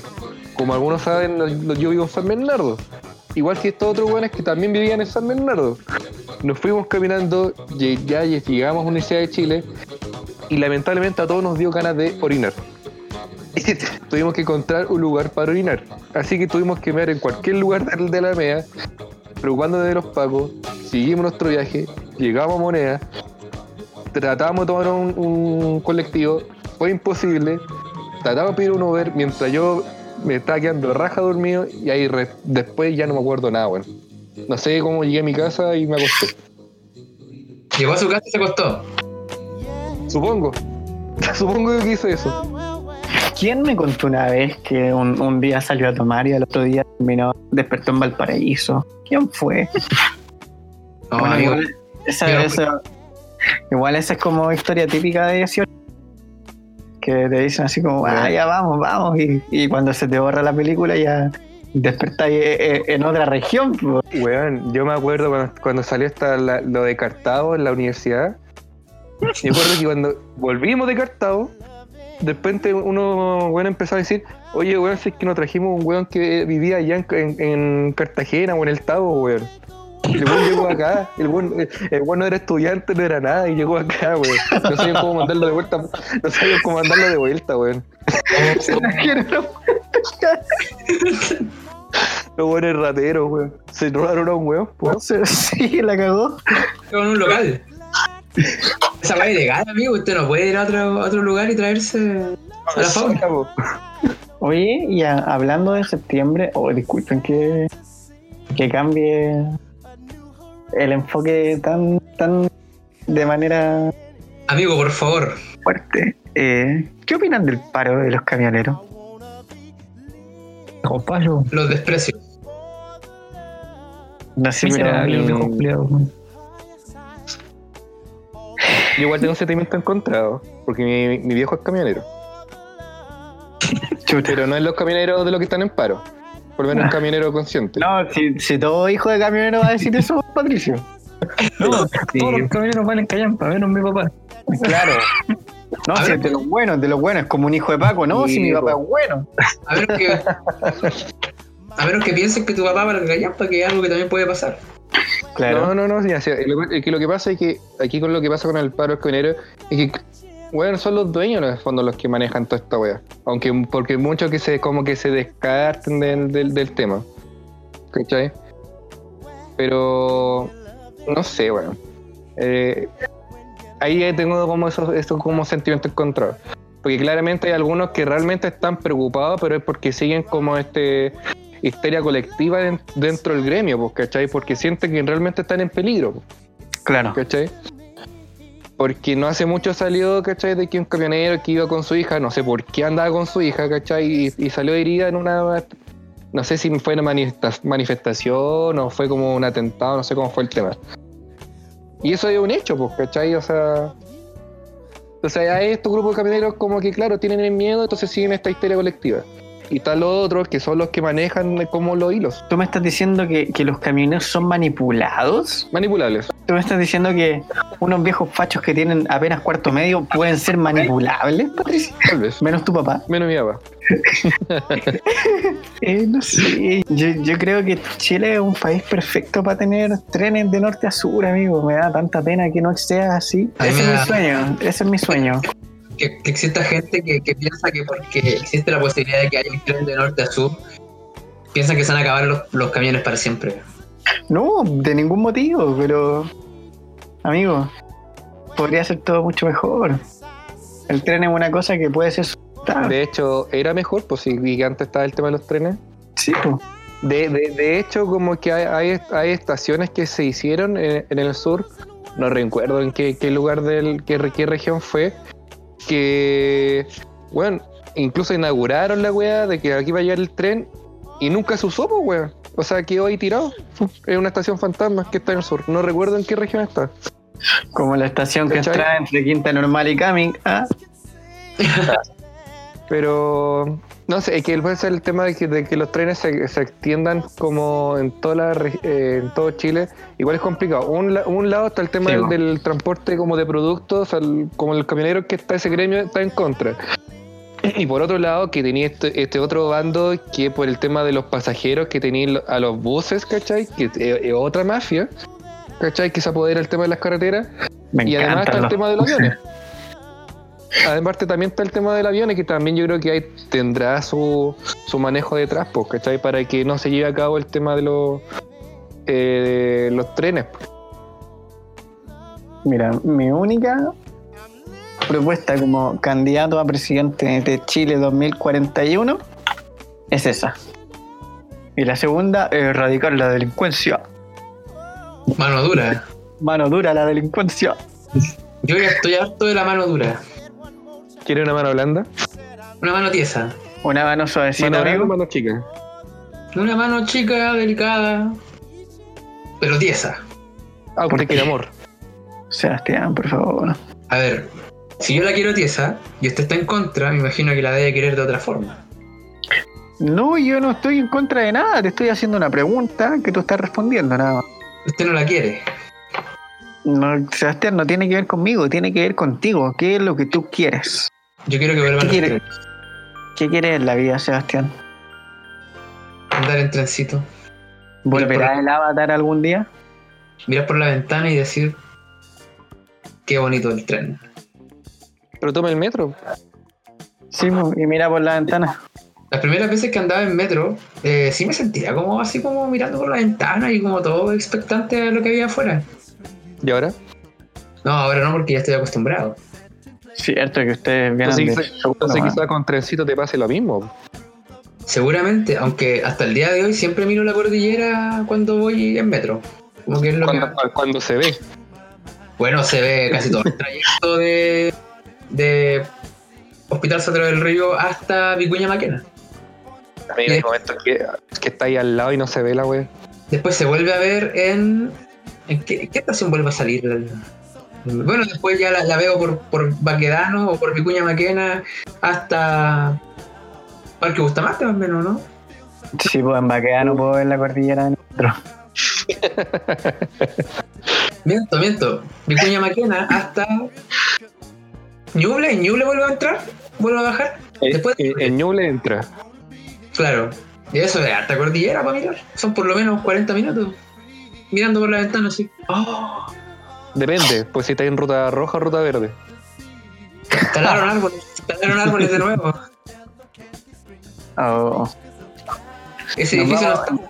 Como algunos saben, yo vivo en San Bernardo. Igual que estos otros buenos que también vivían en San Bernardo. Nos fuimos caminando, ya llegamos a la Universidad de Chile y lamentablemente a todos nos dio ganas de orinar. tuvimos que encontrar un lugar para orinar. Así que tuvimos que ver en cualquier lugar de, la MEA, preocupándonos de los pagos, seguimos nuestro viaje, llegamos a Moneda, tratamos de tomar un, un colectivo, fue imposible, tratamos de pedir un Uber mientras yo me estaba quedando raja dormido y ahí re- después ya no me acuerdo nada, bueno. No sé cómo llegué a mi casa y me acosté. Llegó a su casa y se acostó. Supongo. Supongo que hice eso. ¿Quién me contó una vez que un, un día salió a tomar y al otro día terminó, despertó en Valparaíso? ¿Quién fue? No, Bueno, igual, esa- igual esa es como historia típica de 18. Que te dicen así como, ah, ya vamos, vamos. Y, y cuando se te borra la película ya despertáis eh, eh, en otra región. Weón, yo me acuerdo cuando, cuando salió esta, la- lo de Cartago en la universidad. Me acuerdo que cuando volvimos de Cartago, de repente uno weón empezó a decir, oye weón, si es que nos trajimos un weón que vivía allá en, en- en Cartagena o en el Tabo, weón. El buen llegó acá, el buen, el buen no era estudiante, no era nada, y llegó acá, weón. No sabían cómo mandarlo de vuelta, no sabían cómo mandarlo de vuelta, weón. Los buenos rateros, weón. Se robaron a un weón, po. Sí, la cagó. Con un local. Esa es ilegal, amigo. Usted no puede ir a otro, a otro lugar y traerse a la fauna. Oye, y a- hablando de septiembre, oh, disculpen que, que cambie el enfoque tan, tan de manera Amigo, por favor. fuerte. Eh, ¿Qué opinan del paro de los camioneros? Payo. Los desprecio. No sé, pero el. Yo igual tengo un sentimiento encontrado, porque mi, mi viejo es camionero. chuta. Pero no es los camioneros de los que están en paro. Por lo menos un camionero consciente. No, si, si todo hijo de camionero va a decir eso, Patricio. No, Sí. todos los camioneros valen callampa, menos mi papá. Claro. No, A si ver. es de los buenos, de los buenos, es como un hijo de Paco, no, Sí, si mi papá es bueno. A menos que. A menos que piensen que tu papá para el para que es algo que también puede pasar. Claro. No, no, no. sí, lo, es que lo que pasa es que aquí con lo que pasa con el paro camionero es que, bueno, son los dueños en el fondo los que manejan toda esta wea. Aunque porque muchos que se como que se descarten del, del, del tema. ¿Cachai? Pero no sé, bueno. Eh, ahí tengo como esos, esos como sentimientos encontrados. Porque claramente hay algunos que realmente están preocupados, pero es porque siguen como este histeria colectiva den- dentro del gremio, pues, ¿cachai? Porque sienten que realmente están en peligro, pues, Claro. ¿cachai? Porque no hace mucho salió, ¿cachai? De que un camionero que iba con su hija, no sé por qué andaba con su hija, ¿cachai? Y, salió herida en una... No sé si fue una manifesta- manifestación o fue como un atentado, no sé cómo fue el tema. Y eso es un hecho, pues, ¿cachai? O sea... O sea, a estos grupos de camioneros como que, claro, tienen miedo, entonces siguen esta histeria colectiva. Y están los otros que son los que manejan como los hilos. ¿Tú me estás diciendo que, que los camioneros son manipulados? Manipulables. ¿Tú me estás diciendo que unos viejos fachos que tienen apenas cuarto medio pueden ser manipulables, Patricia? Tal vez. Menos tu papá. Menos mi papá. Eh, no sé. Yo, yo creo que Chile es un país perfecto para tener trenes de norte a sur, amigo. Me da tanta pena que no sea así. Ese es mi sueño. Ese es mi sueño. Que, que exista gente que, que piensa que porque existe la posibilidad de que haya un tren de norte a sur, piensan que se van a acabar los, los camiones para siempre. No, de ningún motivo, pero. Amigo, podría ser todo mucho mejor. El tren es una cosa que puede ser. De hecho, era mejor, pues si antes estaba el tema de los trenes. Sí, pues. De, de, de hecho, como que hay, hay, hay estaciones que se hicieron en, en el sur, no recuerdo en qué, qué lugar del, qué región fue, que, bueno, incluso inauguraron la weá de que aquí va a llegar el tren y nunca se usó, pues weón. O sea, quedó ahí tirado. Es una estación fantasma que está en el sur. No recuerdo en qué región está. Como la estación que está entre Quinta Normal y Coming. Ah, Pero no sé, es que puede ser el tema de que, de que los trenes se, se extiendan como en toda la eh, en todo Chile, igual es complicado. Un, un lado está el tema Sí, del, transporte como de productos, al- como el camionero que está ese gremio está en contra. Y por otro lado, que tenía este, este otro bando que por el tema de los pasajeros que tenía a los buses, ¿cachai? Que es, es otra mafia, ¿cachai? Que se apodera el tema de las carreteras. me Y además está el tema de los aviones. Además también está el tema del avión, que también yo creo que ahí tendrá su, su manejo detrás, pues, ¿cachai? Para que no se lleve a cabo el tema de los, eh, de los trenes. Mira, mi única propuesta como candidato a presidente de Chile 2041 es esa. Y la segunda, erradicar la delincuencia. Mano dura. Mano dura la delincuencia. Yo ya estoy harto de la mano dura. ¿Quiere una mano blanda? Una mano tiesa. Una mano suavecita, ¿Mano grande o mano chica? Una mano chica, delicada, pero tiesa. Ah, porque quiere amor. Sebastián, por favor. A ver, si yo la quiero tiesa y usted está en contra, me imagino que la debe querer de otra forma. No, yo no estoy en contra de nada. Te estoy haciendo una pregunta que tú estás respondiendo nada más. Usted no la quiere. No, Sebastián, no tiene que ver conmigo, tiene que ver contigo. ¿Qué es lo que tú quieres? Yo quiero que vuelvan ¿Qué los quiere? trenes. ¿Qué quieres en la vida, Sebastián? Andar en trencito. ¿Volverá por- el avatar algún día? mirar por la ventana y decir, qué bonito el tren. Pero toma el metro. Sí, y mira por la ventana. Las primeras veces que andaba en metro, eh, sí me sentía como así como mirando por la ventana y como todo expectante a lo que había afuera. ¿Y ahora? No, ahora no, porque ya estoy acostumbrado. Cierto que ustedes vienen Entonces, de quizá- entonces quizá con trencito te pase lo mismo. Seguramente, aunque hasta el día de hoy siempre miro la cordillera cuando voy en metro. Como que es lo que... Cuando, cuando se ve. Bueno, se ve casi todo el trayecto de, de Hospital Sotero del Río hasta Vicuña Maquena. También hay momentos que, que está ahí al lado y no se ve la wea. Después se vuelve a ver en. ¿En qué, qué estación vuelve a salir? Bueno, después ya la, la veo por, por Baquedano o por Vicuña Maquena hasta Parque Bustamante, más o menos, ¿no? Sí, pues en Baqueano puedo ver la cordillera de metro. Miento, miento. Vicuña Maquena hasta Ñuble, ¿en Ñuble vuelve a entrar, vuelve a bajar. Después, Eh, en Ñuble entra. claro. Y eso es harta cordillera para mirar. Son por lo menos 40 minutos. Mirando por la ventana así. Oh, Depende, pues si está en ruta roja o ruta verde. talaron árboles, talaron árboles de nuevo. Oh, Ese Nos edificio no vamos- está.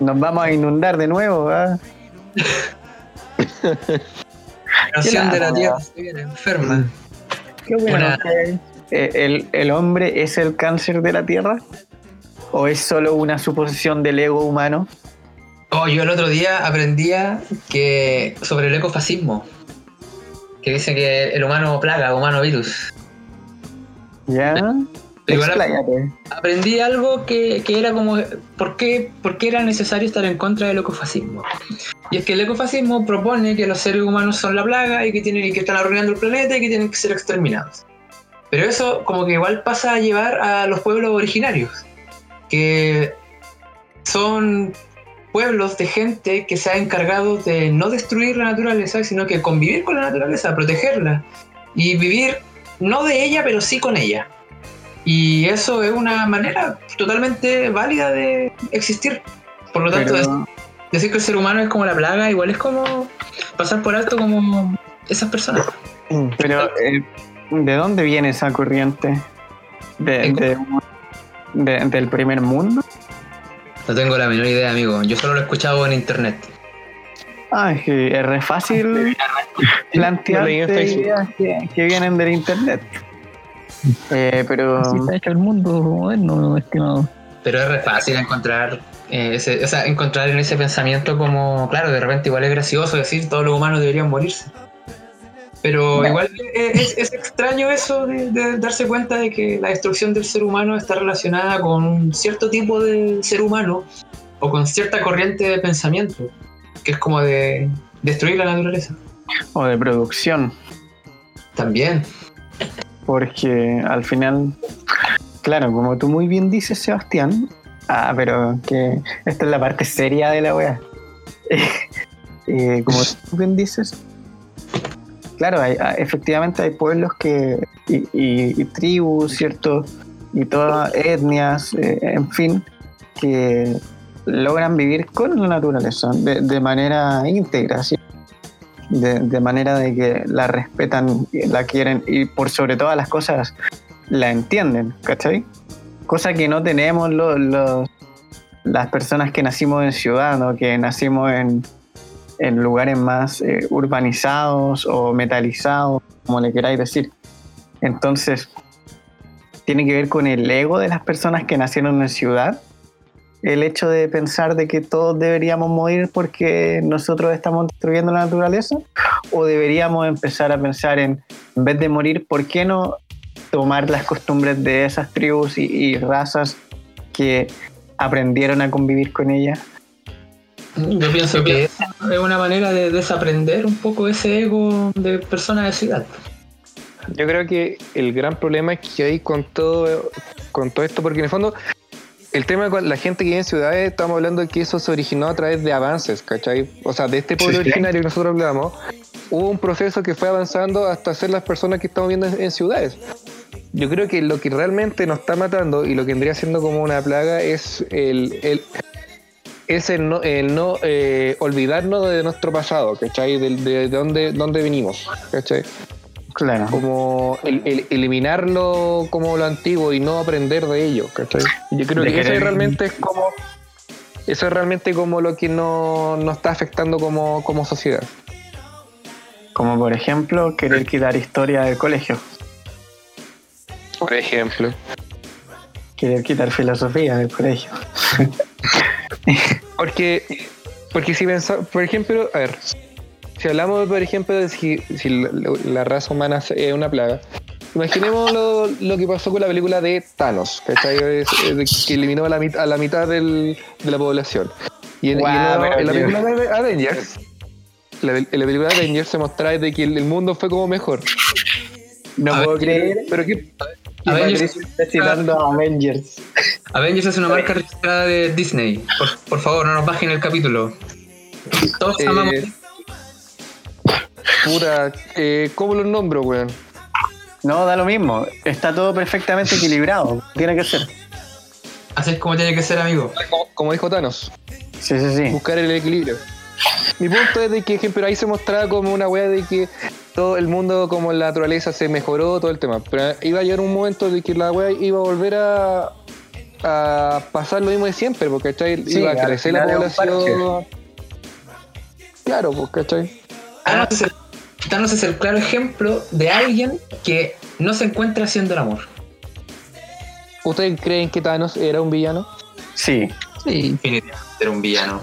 nos vamos a inundar de nuevo, ¿ah? La nación de la tierra se viene enferma. Qué bueno. Una- que- Eh, ¿El, ¿El hombre es el cáncer de la Tierra? ¿O es solo una suposición del ego humano? Oh, yo el otro día aprendía que sobre el ecofascismo. Que dice que el humano plaga, humano virus. ¿Ya? Igual aprendí algo que, que era como ¿por qué, por qué era necesario estar en contra del ecofascismo. Y es que el ecofascismo propone que los seres humanos son la plaga y que tienen y que están arruinando el planeta y que tienen que ser exterminados. Pero eso como que igual pasa a llevar a los pueblos originarios, que son pueblos de gente que se ha encargado de no destruir la naturaleza, sino que convivir con la naturaleza, protegerla y vivir no de ella, pero sí con ella. Y eso es una manera totalmente válida de existir. Por lo tanto, Pero, decir que el ser humano es como la plaga, igual es como pasar por alto como esas personas. pero, eh, ¿de dónde viene esa corriente? ¿De, ¿En de- de- ¿Del primer mundo? No tengo la menor idea, amigo. Yo solo lo he escuchado en internet. Ah, es que es re fácil plantear ideas que, que vienen del internet. Eh, pero Así está hecho el mundo moderno, estimado. Pero es re fácil encontrar, eh, ese, o sea, encontrar en ese pensamiento como, claro, de repente igual es gracioso decir todos los humanos deberían morirse. Pero Bueno. igual es, es- extraño eso de, de darse cuenta de que la destrucción del ser humano está relacionada con un cierto tipo de ser humano o con cierta corriente de pensamiento, que es como de destruir la naturaleza. o de producción, También. porque al final, claro, como tú muy bien dices, Sebastián, ah, pero que esta es la parte seria de la wea. Eh, como tú bien dices, claro, hay- efectivamente hay pueblos que y, y- y tribus, ¿cierto? Y todas etnias, eh, en fin, que logran vivir con la naturaleza de, manera íntegra, ¿sí? de, manera de que la respetan, la quieren y por sobre todas las cosas la entienden, ¿cachai? Cosa que no tenemos los, los- las personas que nacimos en ciudad, ¿no? que nacimos en, en lugares más eh, urbanizados o metalizados, como le queráis decir. Entonces, tiene que ver con el ego de las personas que nacieron en ciudad, el hecho de pensar de que todos deberíamos morir porque nosotros estamos destruyendo la naturaleza, o deberíamos empezar a pensar en, en vez de morir, ¿por qué no tomar las costumbres de esas tribus y, y razas que aprendieron a convivir con ellas? Yo pienso que es una manera de desaprender un poco ese ego de persona de ciudad. Yo creo que el gran problema es que hay con todo, con todo esto, porque en el fondo, el tema con la gente que vive en ciudades, estamos hablando de que eso se originó a través de avances, ¿cachai? O sea, de este pueblo Sí, sí. originario que nosotros hablamos, hubo un proceso que fue avanzando hasta ser las personas que estamos viendo en, en ciudades. Yo creo que lo que realmente nos está matando y lo que vendría siendo como una plaga es el, el, es el no, el no eh, olvidarnos de nuestro pasado, ¿cachai? De, de, de dónde, dónde venimos, ¿cachai? Claro. Como el- el- eliminarlo como lo antiguo y no aprender de ello, ¿cachai? Yo creo De que eso realmente es como. Eso es realmente como lo que no- nos está afectando como, como sociedad. Como por ejemplo, querer quitar historia del colegio. Por ejemplo. Querer quitar filosofía del colegio. Porque, porque si pensamos, por ejemplo, a ver, si hablamos, por ejemplo, de si, si la, la raza humana es una plaga, imaginemos lo, lo que pasó con la película de Thanos, ¿cachai? Es- que eliminó a la, a la mitad del- de la población. Y en, y en Guau, la, en película de Avengers, la, en la película de Avengers se mostraba de que el, el mundo fue como mejor. No puedo creer Pero que Avengers- citando a Avengers. Avengers es una marca registrada de Disney. Por, por favor, no nos bajen el capítulo. Todos eh, amamos. pura, eh, ¿cómo los nombro, weón? No, da lo mismo. Está todo perfectamente equilibrado. Tiene que ser. Así es como tiene que ser, amigo. Como, como dijo Thanos. Sí, sí, sí. buscar el equilibrio. Mi punto es de que, ejemplo, ahí se mostraba como una wea de que todo el mundo, como la naturaleza, se mejoró, todo el tema. Pero iba a llegar un momento de que la wea iba a volver a, a pasar lo mismo de siempre, porque ¿cachai? Sí, iba a crecer la población. Claro, pues, ¿cachai? Thanos es, el, Thanos es el claro ejemplo de alguien que no se encuentra haciendo el amor. ¿Ustedes creen que Thanos era un villano? Sí. Sí, Definitivamente era un villano.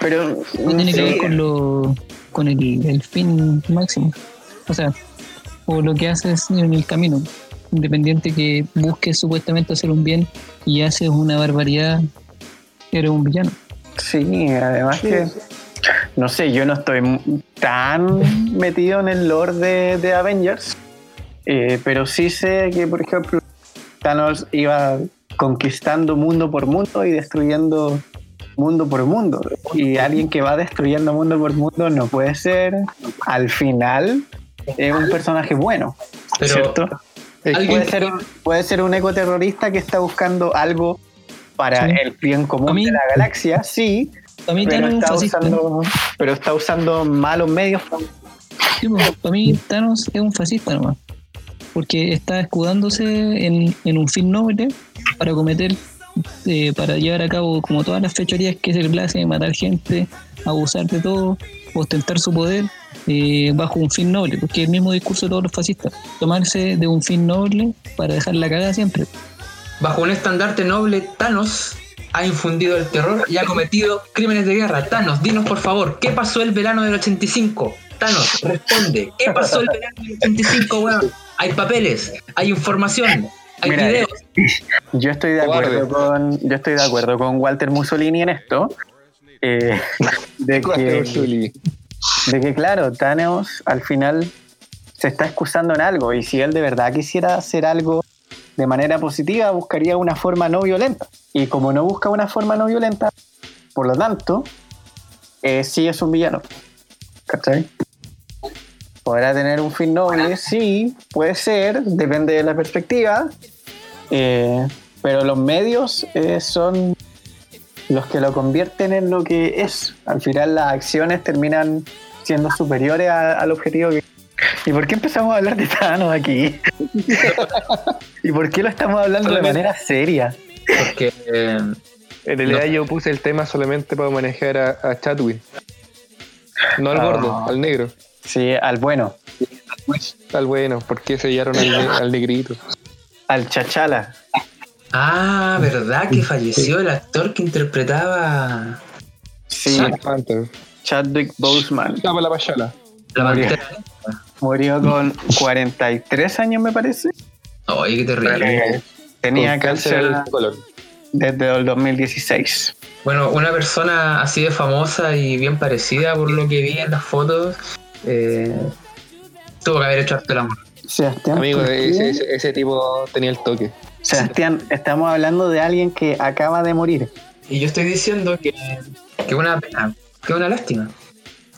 Pero. no tiene que ver con lo con el, el fin máximo. O sea, o lo que haces en el camino. Independiente que busques supuestamente hacer un bien y haces una barbaridad, eres un villano. Sí, además que. No sé, yo no estoy tan metido en el lore de, de Avengers. eh, pero sí sé que, por ejemplo, Thanos iba conquistando mundo por mundo y destruyendo mundo por mundo. Y alguien que va destruyendo mundo por mundo no puede ser, al final, eh, un personaje bueno. Pero ¿Cierto? Puede ser, un- puede ser un ecoterrorista que está buscando algo para Sí. el bien común mí- de la galaxia, sí, pero es está, usando, pero está usando malos medios. Sí, para mí Thanos es un fascista nomás. Porque está escudándose en, en un fin noble para cometer, eh, para llevar a cabo como todas las fechorías que se le place, matar gente, abusar de todo, ostentar su poder eh, bajo un fin noble, porque es el mismo discurso de todos los fascistas, tomarse de un fin noble para dejar la cagada siempre. bajo un estandarte noble, Thanos ha infundido el terror y ha cometido crímenes de guerra. Thanos, dinos por favor, ¿qué pasó el verano del 85? Thanos, responde. ¿Qué pasó el verano del 85, weón? Hay papeles, hay información, hay Mira, videos. Yo estoy de acuerdo con, yo estoy de acuerdo con Walter Mussolini en esto. eh, de, que, de que, claro, Thanos al final se está excusando en algo. Y si él de verdad quisiera hacer algo de manera positiva, buscaría una forma no violenta. Y como no busca una forma no violenta, por lo tanto, eh, sí es un villano. ¿Cachai? Podrá tener un fin noble, sí, puede ser, depende de la perspectiva. eh, pero los medios eh, son los que lo convierten en lo que es. Al final las acciones terminan siendo superiores a- al objetivo que... ¿Y por qué empezamos a hablar de Thanos aquí? ¿Y por qué lo estamos hablando de manera seria? Porque eh, En realidad No. yo puse el tema solamente para manejar a, a Chadwick. No al Ah. gordo, al negro. Sí, al bueno, Al bueno, porque sellaron al, al negrito. al chachala. Ah, ¿verdad que falleció el actor que interpretaba Sí, Panther. Chadwick Boseman. Tapa la payala. la pantera? Murió con 43 años, me parece. Oye, qué terrible. Tenía Con cáncer de colon. desde el 2016. Bueno, una persona así de famosa y bien parecida por lo que vi en las fotos, eh, tuvo que haber hecho arte el amor. Sebastián, Amigo, ese, ese- ese tipo tenía el toque. Sebastián, estamos hablando de alguien que acaba de morir. Y yo estoy diciendo que que una pena, que una lástima.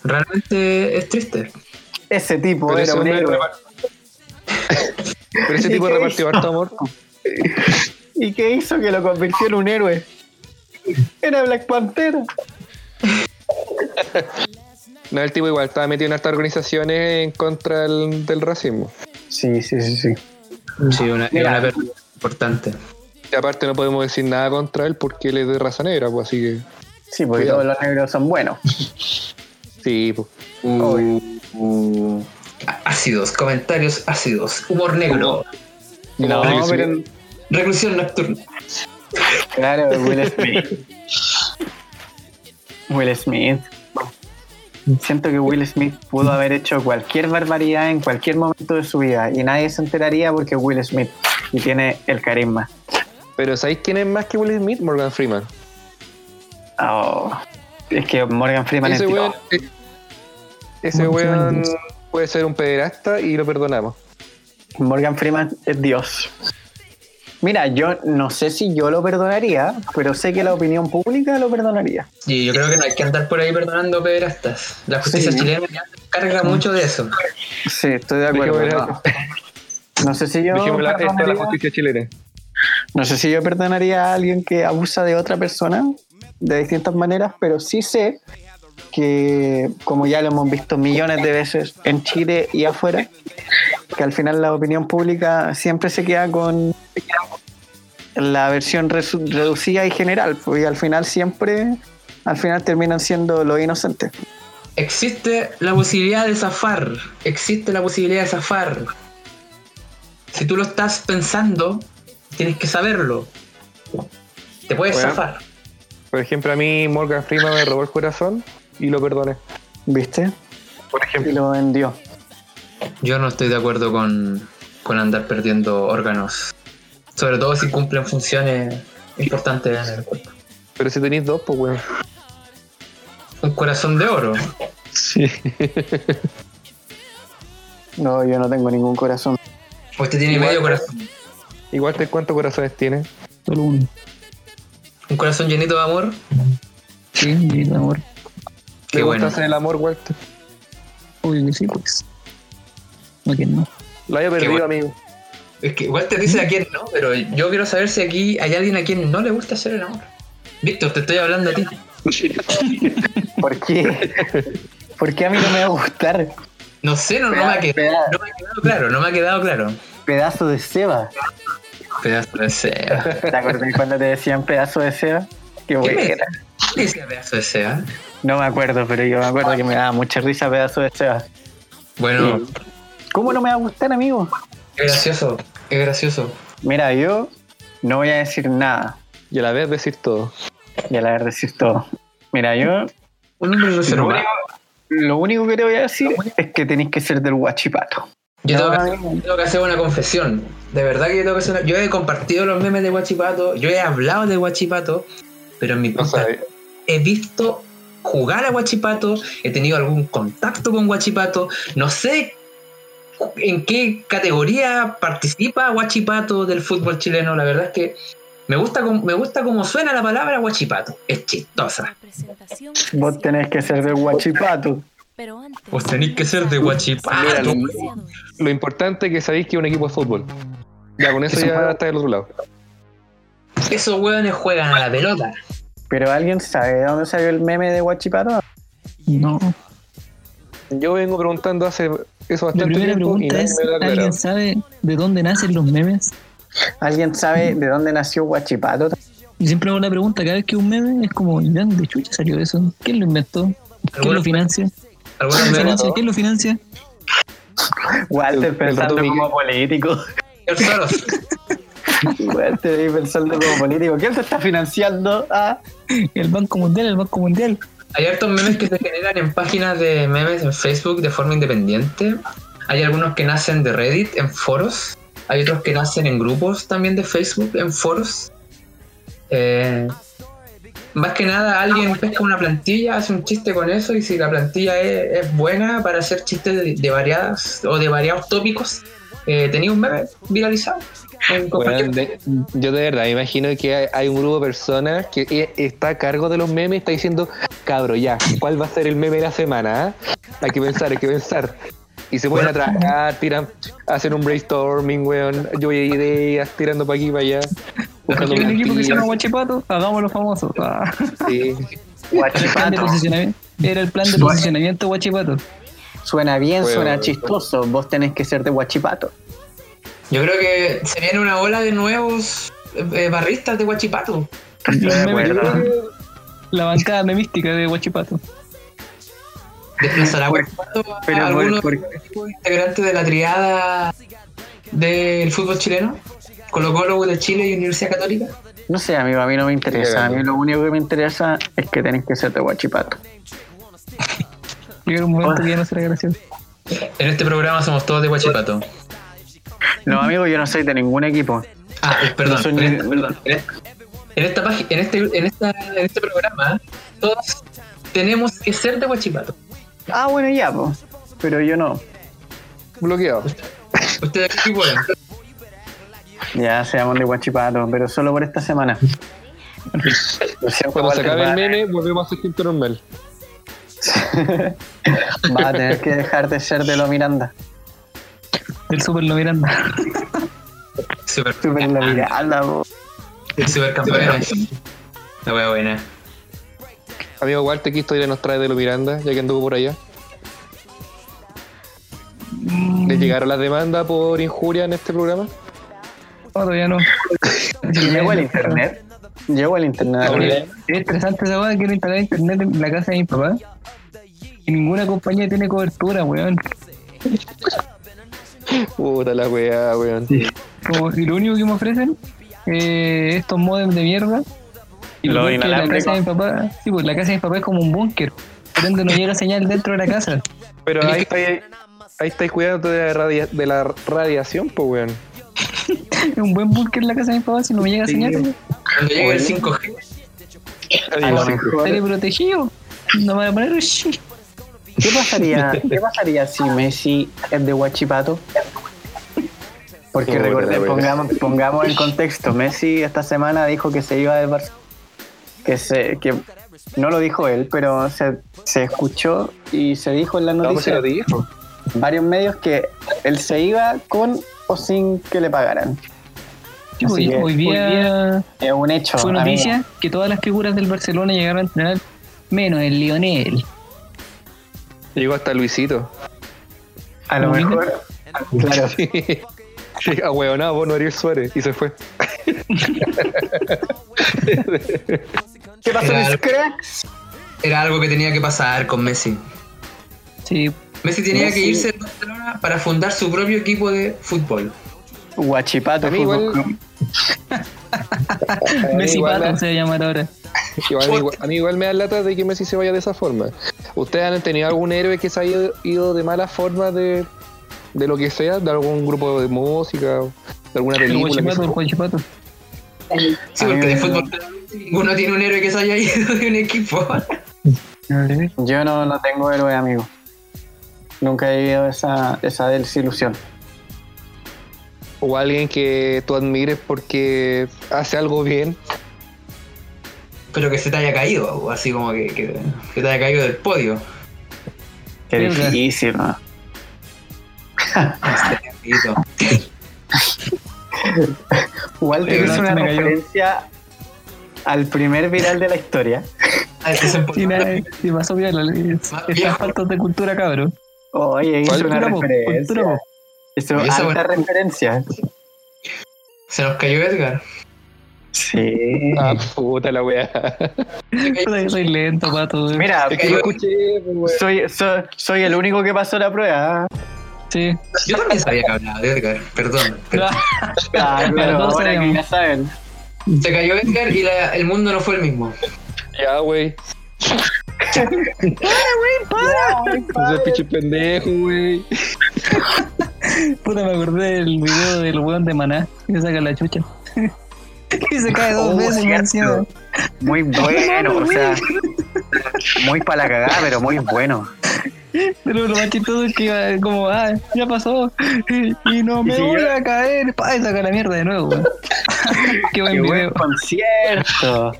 Realmente es triste. Ese tipo Pero era ese un héroe. Pero ese ¿Y tipo repartió harto amor. ¿Y qué hizo que lo convirtió en un héroe? Era Black Panther. No, el tipo igual estaba metido en estas organizaciones en contra del, del racismo. Sí, sí, sí, sí. Sí, una, Mira. una pérdida importante. Y aparte no podemos decir nada contra él porque él es de raza negra, pues así que. Sí, porque Cuidado. todos los negros son buenos. Sí, pues. Uh, ácidos, comentarios ácidos, humor negro, No, Smith. pero reclusión nocturna. claro, Will Smith. Will Smith. Siento que Will Smith pudo haber hecho cualquier barbaridad en cualquier momento de su vida y nadie se enteraría porque Will Smith y tiene el carisma. Pero ¿sabéis quién es más que Will Smith? Morgan Freeman. Oh, es que Morgan Freeman Ese es weón, Dios. eh, ese weón puede ser un pederasta y lo perdonamos. Morgan Freeman es Dios. Mira, yo no sé si yo lo perdonaría, pero sé que la opinión pública lo perdonaría. Y yo creo que no hay que andar por ahí perdonando pederastas. La justicia Sí. chilena carga mucho de eso. Sí, estoy de acuerdo. Dejémosla- No, No sé si yo la justicia chilena. no sé si yo perdonaría a alguien que abusa de otra persona de distintas maneras, pero sí sé que, como ya lo hemos visto millones de veces en Chile y afuera, que al final la opinión pública siempre se queda con la versión reducida y general, porque al final siempre, al final terminan siendo los inocentes. Existe la posibilidad de zafar. Existe la posibilidad de zafar. Si tú lo estás pensando, tienes que saberlo. Te puedes Bueno. zafar. Por ejemplo, a mí Morgan Freeman me robó el corazón y lo perdoné. ¿Viste? Por Y ejemplo. lo vendió. Yo no estoy de acuerdo con, con andar perdiendo órganos. Sobre todo si cumplen funciones importantes en el cuerpo. Pero si tenéis dos, pues weón. Un corazón de oro. Sí. No, yo no tengo ningún corazón. Usted tiene Igual- medio corazón. Igual te cuántos corazones tiene. Solo uno. Un corazón llenito de amor. Sí, y el amor. Qué ¿Le bueno. gusta hacer el amor, Walter? Que sí, pues. No, que no. Lo haya perdido, bueno. amigo. Es que te dice a quién no, pero yo quiero saber si aquí hay alguien a quien no le gusta hacer el amor. Víctor, te estoy hablando a ti. ¿Por qué? ¿Por qué a mí no me va a gustar? No sé, no, no me, ha quedado, no me ha quedado claro, no me ha quedado claro. Pedazo de ceba. Pedazo de seba. ¿Te acuerdas cuando te decían pedazo de seba? Qué ¿Qué me buena. ¿Qué decía pedazo de seba? No me acuerdo, pero yo me acuerdo que me daba mucha risa pedazo de seba. Bueno, ¿Cómo no me va a gustar, amigo? qué gracioso, qué gracioso. Mira, yo no voy a decir nada. Y a la vez decir todo. Y a la vez decir todo. Mira, yo Un hombre lo reservado. único, lo único que te voy a decir es que tenéis que ser del guachipato. Yo tengo, No, que, amigo. yo tengo que hacer una confesión. De verdad que yo tengo que hacer una... Yo he compartido los memes de Guachipato, yo he hablado de Guachipato, pero en mi No he visto jugar a Guachipato, he tenido algún contacto con Guachipato, no sé en qué categoría participa Guachipato del fútbol chileno, la verdad es que me gusta, me gusta cómo suena la palabra Guachipato, es chistosa. Vos tenés que ser del guachipato. Vos tenés que ser de Guachipato. Mira, lo, lo importante es que sabéis que es un equipo de fútbol. Ya, con eso Eso ya está del otro lado. Esos hueones juegan a la pelota. Pero ¿alguien sabe de dónde salió el meme de guachipato? No. Yo vengo preguntando hace eso bastante primera tiempo y es. ¿alguien sabe de dónde nacen los memes? ¿Alguien sabe de dónde nació guachipato? Y siempre hago la pregunta, cada vez que un meme es como, ¿de dónde chucha salió eso? ¿Quién lo inventó? ¿Quién lo financia? ¿Quién lo memes. financia? ¿Quién lo financia? Walter El- el pensando como político. Soros. Walter ahí pensando como político. ¿Quién te está financiando? Ah, El Banco Mundial, el Banco Mundial. Hay hartos memes que se generan en páginas de memes en Facebook de forma independiente. Hay algunos que nacen de Reddit en foros. Hay otros que nacen en grupos también de Facebook en foros. Eh, más que nada, alguien pesca una plantilla, hace un chiste con eso y si la plantilla es, es buena para hacer chistes de, de variadas o de variados tópicos, eh, tenía un meme viralizado. en de- yo de verdad imagino que hay, hay un grupo de personas que e- está a cargo de los memes está diciendo, cabro, ya, ¿cuál va a ser el meme de la semana? ah? Hay que pensar, hay que pensar. Y se ponen a trabajar, tiran, hacen un brainstorming, weón, yo ideas, tirando para aquí y para allá. buscando ¿Hay un equipo que se llama. Guachipato? Hagámoslo famoso. Ah. Sí. El Guachipato. era el plan de posicionamiento Guachipato. Suena bien, suena chistoso. Vos tenés que ser de Guachipato. Yo creo que se viene una ola de nuevos eh, barristas de que- La bancada memística de Guachipato. Desplazará a Guachipato a pero algunos por- equipos integrantes de la triada del fútbol chileno. Colo Colo de Chile y Universidad Católica. No sé, amigo, a mí no me interesa. A mí lo único que me interesa es que tenés que ser de Guachipato. Llega un momento que ya no será gracioso. En este programa somos todos de Guachipato. No, amigo, yo no soy de ningún equipo. Ah, eh, perdón, No soy en, ni- esta, perdón. En esta- este, en esta, en este programa, todos tenemos que ser de Guachipato. Ah, bueno, ya. Pero yo no. Bloqueado. ¿Ustedes equipo eran? Ya seamos de Guachipato, pero solo por esta semana. Cuando se acabe el meme, volvemos a ser normal. Va a tener que dejar de ser de lo Miranda. El Super Lo Miranda. Super, Super lo Miranda, po. supercampeones. La wea buena. Amigo Walter, ¿qué historia nos trae de lo Miranda, ya que anduvo por allá? ¿Le llegaron las demandas por injuria en este programa? No, todavía no. Llegó el internet. Llegó el internet. Es estresante esa weá, quiero instalar internet en la casa de mi papá. Y ninguna compañía tiene cobertura, weón. Puta la weá, weón. Como, y lo único que me ofrecen eh, estos modems de mierda. Y Lo la casa de mi papá, sí, pues la casa de mi papá es como un búnker. Por ende no llega señal dentro de la casa. Pero ahí estáis ahí estáis cuidando de la, radia- de la radiación, pues weón. Es un buen búnker la casa de mi papá si no me llega señal. weón. Cuando llegue el 5G, A lo mejor- Estaré protegido. No me voy a poner shit. ¿Qué pasaría, ¿Qué pasaría si Messi es de Huachipato? Porque recordé, wea. pongamos, pongamos en contexto, Messi esta semana dijo que se iba de Barcelona, que se, que no lo dijo él, pero se, se escuchó y se dijo en la No, pues se noticia lo dijo. varios medios que él se iba con o sin que le pagaran. Sí, hoy, que, hoy día Es un hecho. fue amigo. noticia que todas las figuras del Barcelona llegaron a entrenar menos el Lionel. Llegó hasta Luisito. A lo mejor, claro, weón, no, vos no Ariel Suárez. Y se fue. ¿Qué pasó, mis cracks? era algo que tenía que pasar con Messi. Sí, Messi tenía Messi- que irse de Barcelona para fundar su propio equipo de fútbol. Huachipato A mí igual- Messi igual Pato me- se va a llamar ahora. igual- a, mí, igual- a mí igual me da lata de que Messi se vaya de esa forma. ¿Ustedes han tenido algún héroe que se haya ido, ido de mala forma de, de lo que sea? ¿De algún grupo de música? ¿De alguna El película? Guachipato? Guachipato. Sí, porque de me- fútbol ninguno tiene un héroe que se haya ido de un equipo. Yo no, no tengo héroe, amigo. Nunca he vivido esa, esa desilusión. O alguien que tú admires porque hace algo bien. Pero que se te haya caído, o así como que, que, que te haya caído del podio. Qué difícil, ¿no? Walter no, una referencia al primer viral de la historia. Ah, es sí, pasó bien. Es, Más es falta de cultura, cabrón. Oye, hizo una referencia. cultura, esa alta buena- referencia. Se nos cayó Edgar. Sí. Ah, puta la weá. Soy lento, pato. Mira, Es que yo escuché, pues, soy, soy, soy el único que pasó la prueba. Sí. Yo también sabía que hablaba de Edgar, perdón. pero Ah, Pero claro, ahora que ya saben. Se cayó Edgar y la- el mundo no fue el mismo. Ya, güey. Ese pinche pendejo, güey. Puta, me acordé del video del weón de Maná que saca la chucha. y se cae dos Oh, veces cierto. Muy bueno, o sea. Muy para la cagada, pero muy bueno. Pero lo más chistoso es que iba como, ah, ya pasó. Y no me Y voy a caer. Pa, y saca la mierda de nuevo, weón. Qué buen Qué buen video. concierto.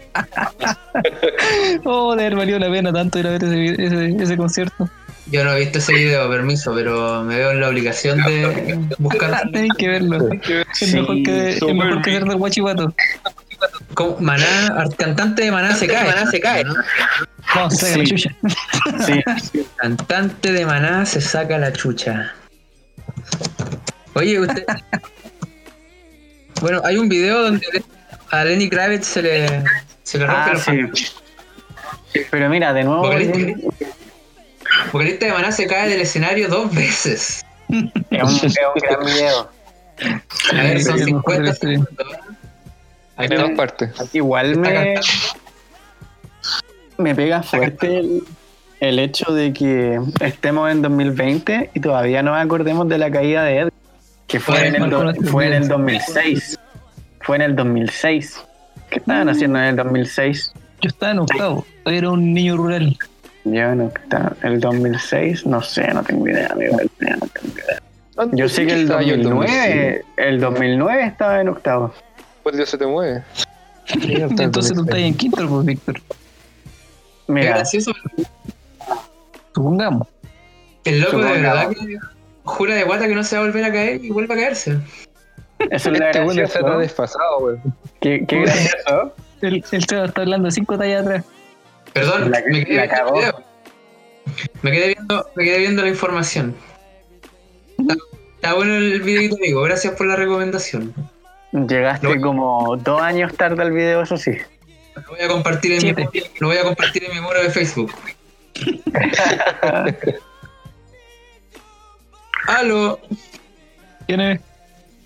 Oh, de haber valido la pena tanto ir a ver ese, ese, ese concierto. Yo no he visto ese video, permiso, pero me veo en la obligación de buscar. Tenéis que verlo. Es mejor que, es mejor que ser del guachipato. Maná, cantante de Maná se cae. Maná se cae, ¿no? No, se saca la chucha. Sí, Cantante de Maná se saca la chucha. Oye, usted. bueno, hay un video donde a Lenny Kravitz se le, se le rompe ah, los sí. Pero mira, de nuevo, Vocalista. de Maná se cae del escenario dos veces. es un, es un gran video. A ver, son Sí, 50 sí. segundos. Dos partes. Igual Está me, cantando. me pega fuerte el, el hecho de que estemos en 2020 y todavía no acordemos de la caída de Ed, que fue en el, do- fue en el 2006. Fue en el 2006. ¿Qué estaban haciendo en el 2006? Yo estaba en octavo. Era un niño rural. Yo no estaba. El 2006, no sé, no tengo idea, amigo. no tengo idea. Yo sé que el Estaba yo en 2009, el 2009 estaba en octavo. Pues Dios se te mueve. Entonces tú estás en quinto, pues, Víctor. Mira, gracioso. Supongamos. El loco de verdad que jura de guata que no se va a volver a caer y vuelve a caerse. eso es lo Este weón gracioso. está desfasado. Qué, qué gracioso. El, el Seba está hablando cinco tallas atrás. Perdón, La- me quedé la cagó. Me quedé viendo, me quedé viendo la información. Está, está bueno el videito, amigo. Gracias por la recomendación. Llegaste No. como dos años tarde al video, eso sí. Lo voy a compartir en mi, Siete. lo voy a compartir en mi muro de Facebook. Aló. ¿Quién es?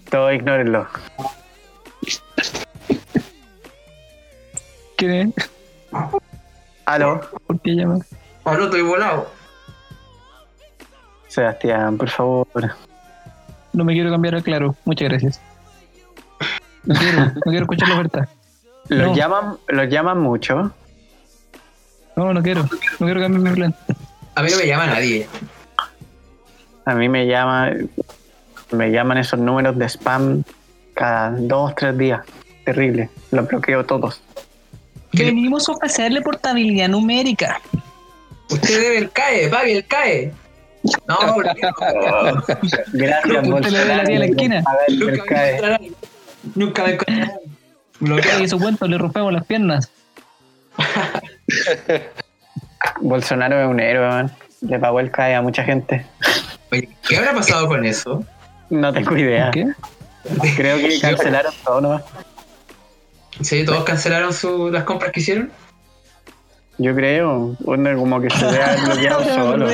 Todo ignórenlo. ¿Quién es? Aló, ¿Por qué llama? Aló, estoy volado. Sebastián, por favor. No me quiero cambiar a claro. Muchas gracias. No quiero, no quiero escuchar la oferta. Los No. llaman, los llaman mucho. No, no quiero. No quiero cambiar mi plan. A mí no me llama nadie. A mí me llama, me llaman esos números de spam cada dos, tres días. Terrible. Los bloqueo todos. ¿Qué le- Venimos a ofrecerle portabilidad numérica. Usted debe el CAE, pague el CAE. No, porque no. Gracias, Usted le ve la esquina. Nunca me CAE. encontrarán. Nunca me encontrarán. Bloqueado. Y su cuento le rompemos las piernas. Bolsonaro es un héroe, man. Le pagó el CAE a mucha gente. Oye, ¿qué habrá pasado con eso? No tengo idea. ¿Qué? Creo que cancelaron todo nomás. Sí, todos cancelaron su, las compras que hicieron. Yo creo. Uno como que se vea bloqueado solo.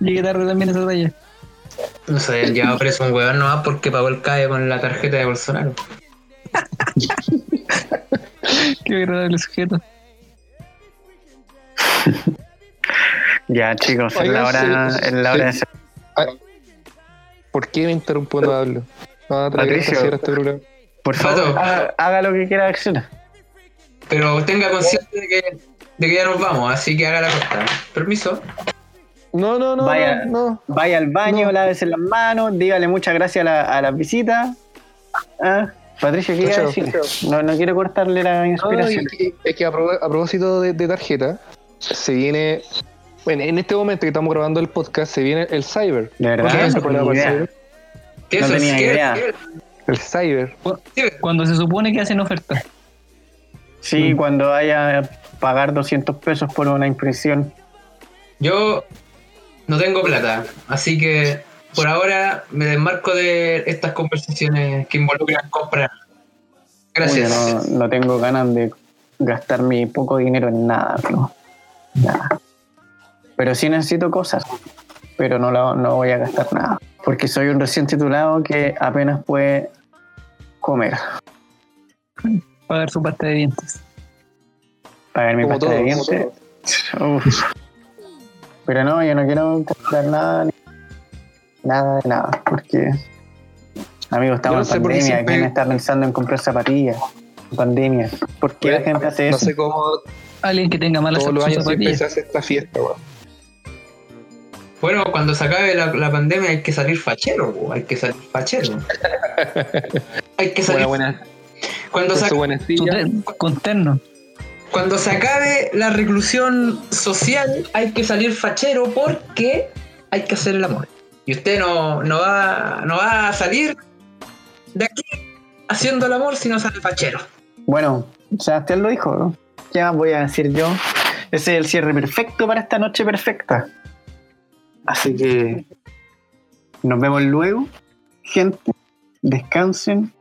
Llegué tarde también esa talla. No se habían llevado preso un huevón nomás porque pagó el CAE con la tarjeta de Bolsonaro. Qué agradable sujeto. Ya, chicos, es la hora, sí, es la hora de ser. ¿Por qué me interrumpo cuando hablo? Patricio. este. Por favor, haga, haga lo que quiera hacer. Pero tenga conciencia de que, de que ya nos vamos, así que haga la corta. Permiso. No, no, no, Vaya. no, no. Vaya al baño, No. lávese las manos, dígale muchas gracias a, la, a las visitas. Ah, Patricio, ¿qué iba a decir? No, no quiero cortarle la no, inspiración. es que a, pro- a propósito de, de tarjeta, se viene. Bueno, en este momento que estamos grabando el podcast, se viene el Cyber. De verdad, ¿Por qué? no ¿Se acuerdan tenía del idea. Cyber? ¿Qué No eso? tenía ¿Qué- idea. qué- El Cyber. Cuando se supone que hacen oferta. Sí, Mm. cuando haya a pagar 200 pesos por una impresión. Yo no tengo plata, así que por ahora me desmarco de estas conversaciones que involucran comprar. Gracias. Uy, no, no tengo ganas de gastar mi poco dinero en nada, bro. Nada. Pero sí necesito cosas. Pero no, lo- no voy a gastar nada. Porque soy un recién titulado que apenas puede comer. Pagar su pasta de dientes. Pagar mi Como pasta todo, de dientes. Uf. Pero no, yo no quiero comprar nada. ni- Nada de nada. Porque, amigo, estamos no en pandemia. siempre- ¿Quién está pensando en comprar zapatillas? En pandemia. ¿Por qué la gente hace No eso? sé cómo Alguien que tenga malas todos los años siempre zapatillas. se hace esta fiesta, weón. Bueno, cuando se acabe la, la pandemia hay que salir fachero, hay que salir fachero. hay que salir. Buena, buena. Cuando, Con se, terno. cuando se acabe la reclusión social hay que salir fachero porque hay que hacer el amor. Y usted no, no, va, no va a salir de aquí haciendo el amor si no sale fachero. Bueno, Sebastián lo dijo, ¿no? ¿Qué más voy a decir yo? Ese es el cierre perfecto para esta noche perfecta. Así que nos vemos luego. Gente, descansen,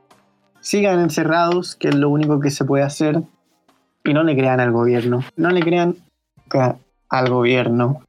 sigan encerrados, que es lo único que se puede hacer. Y no le crean al gobierno. No le crean al gobierno.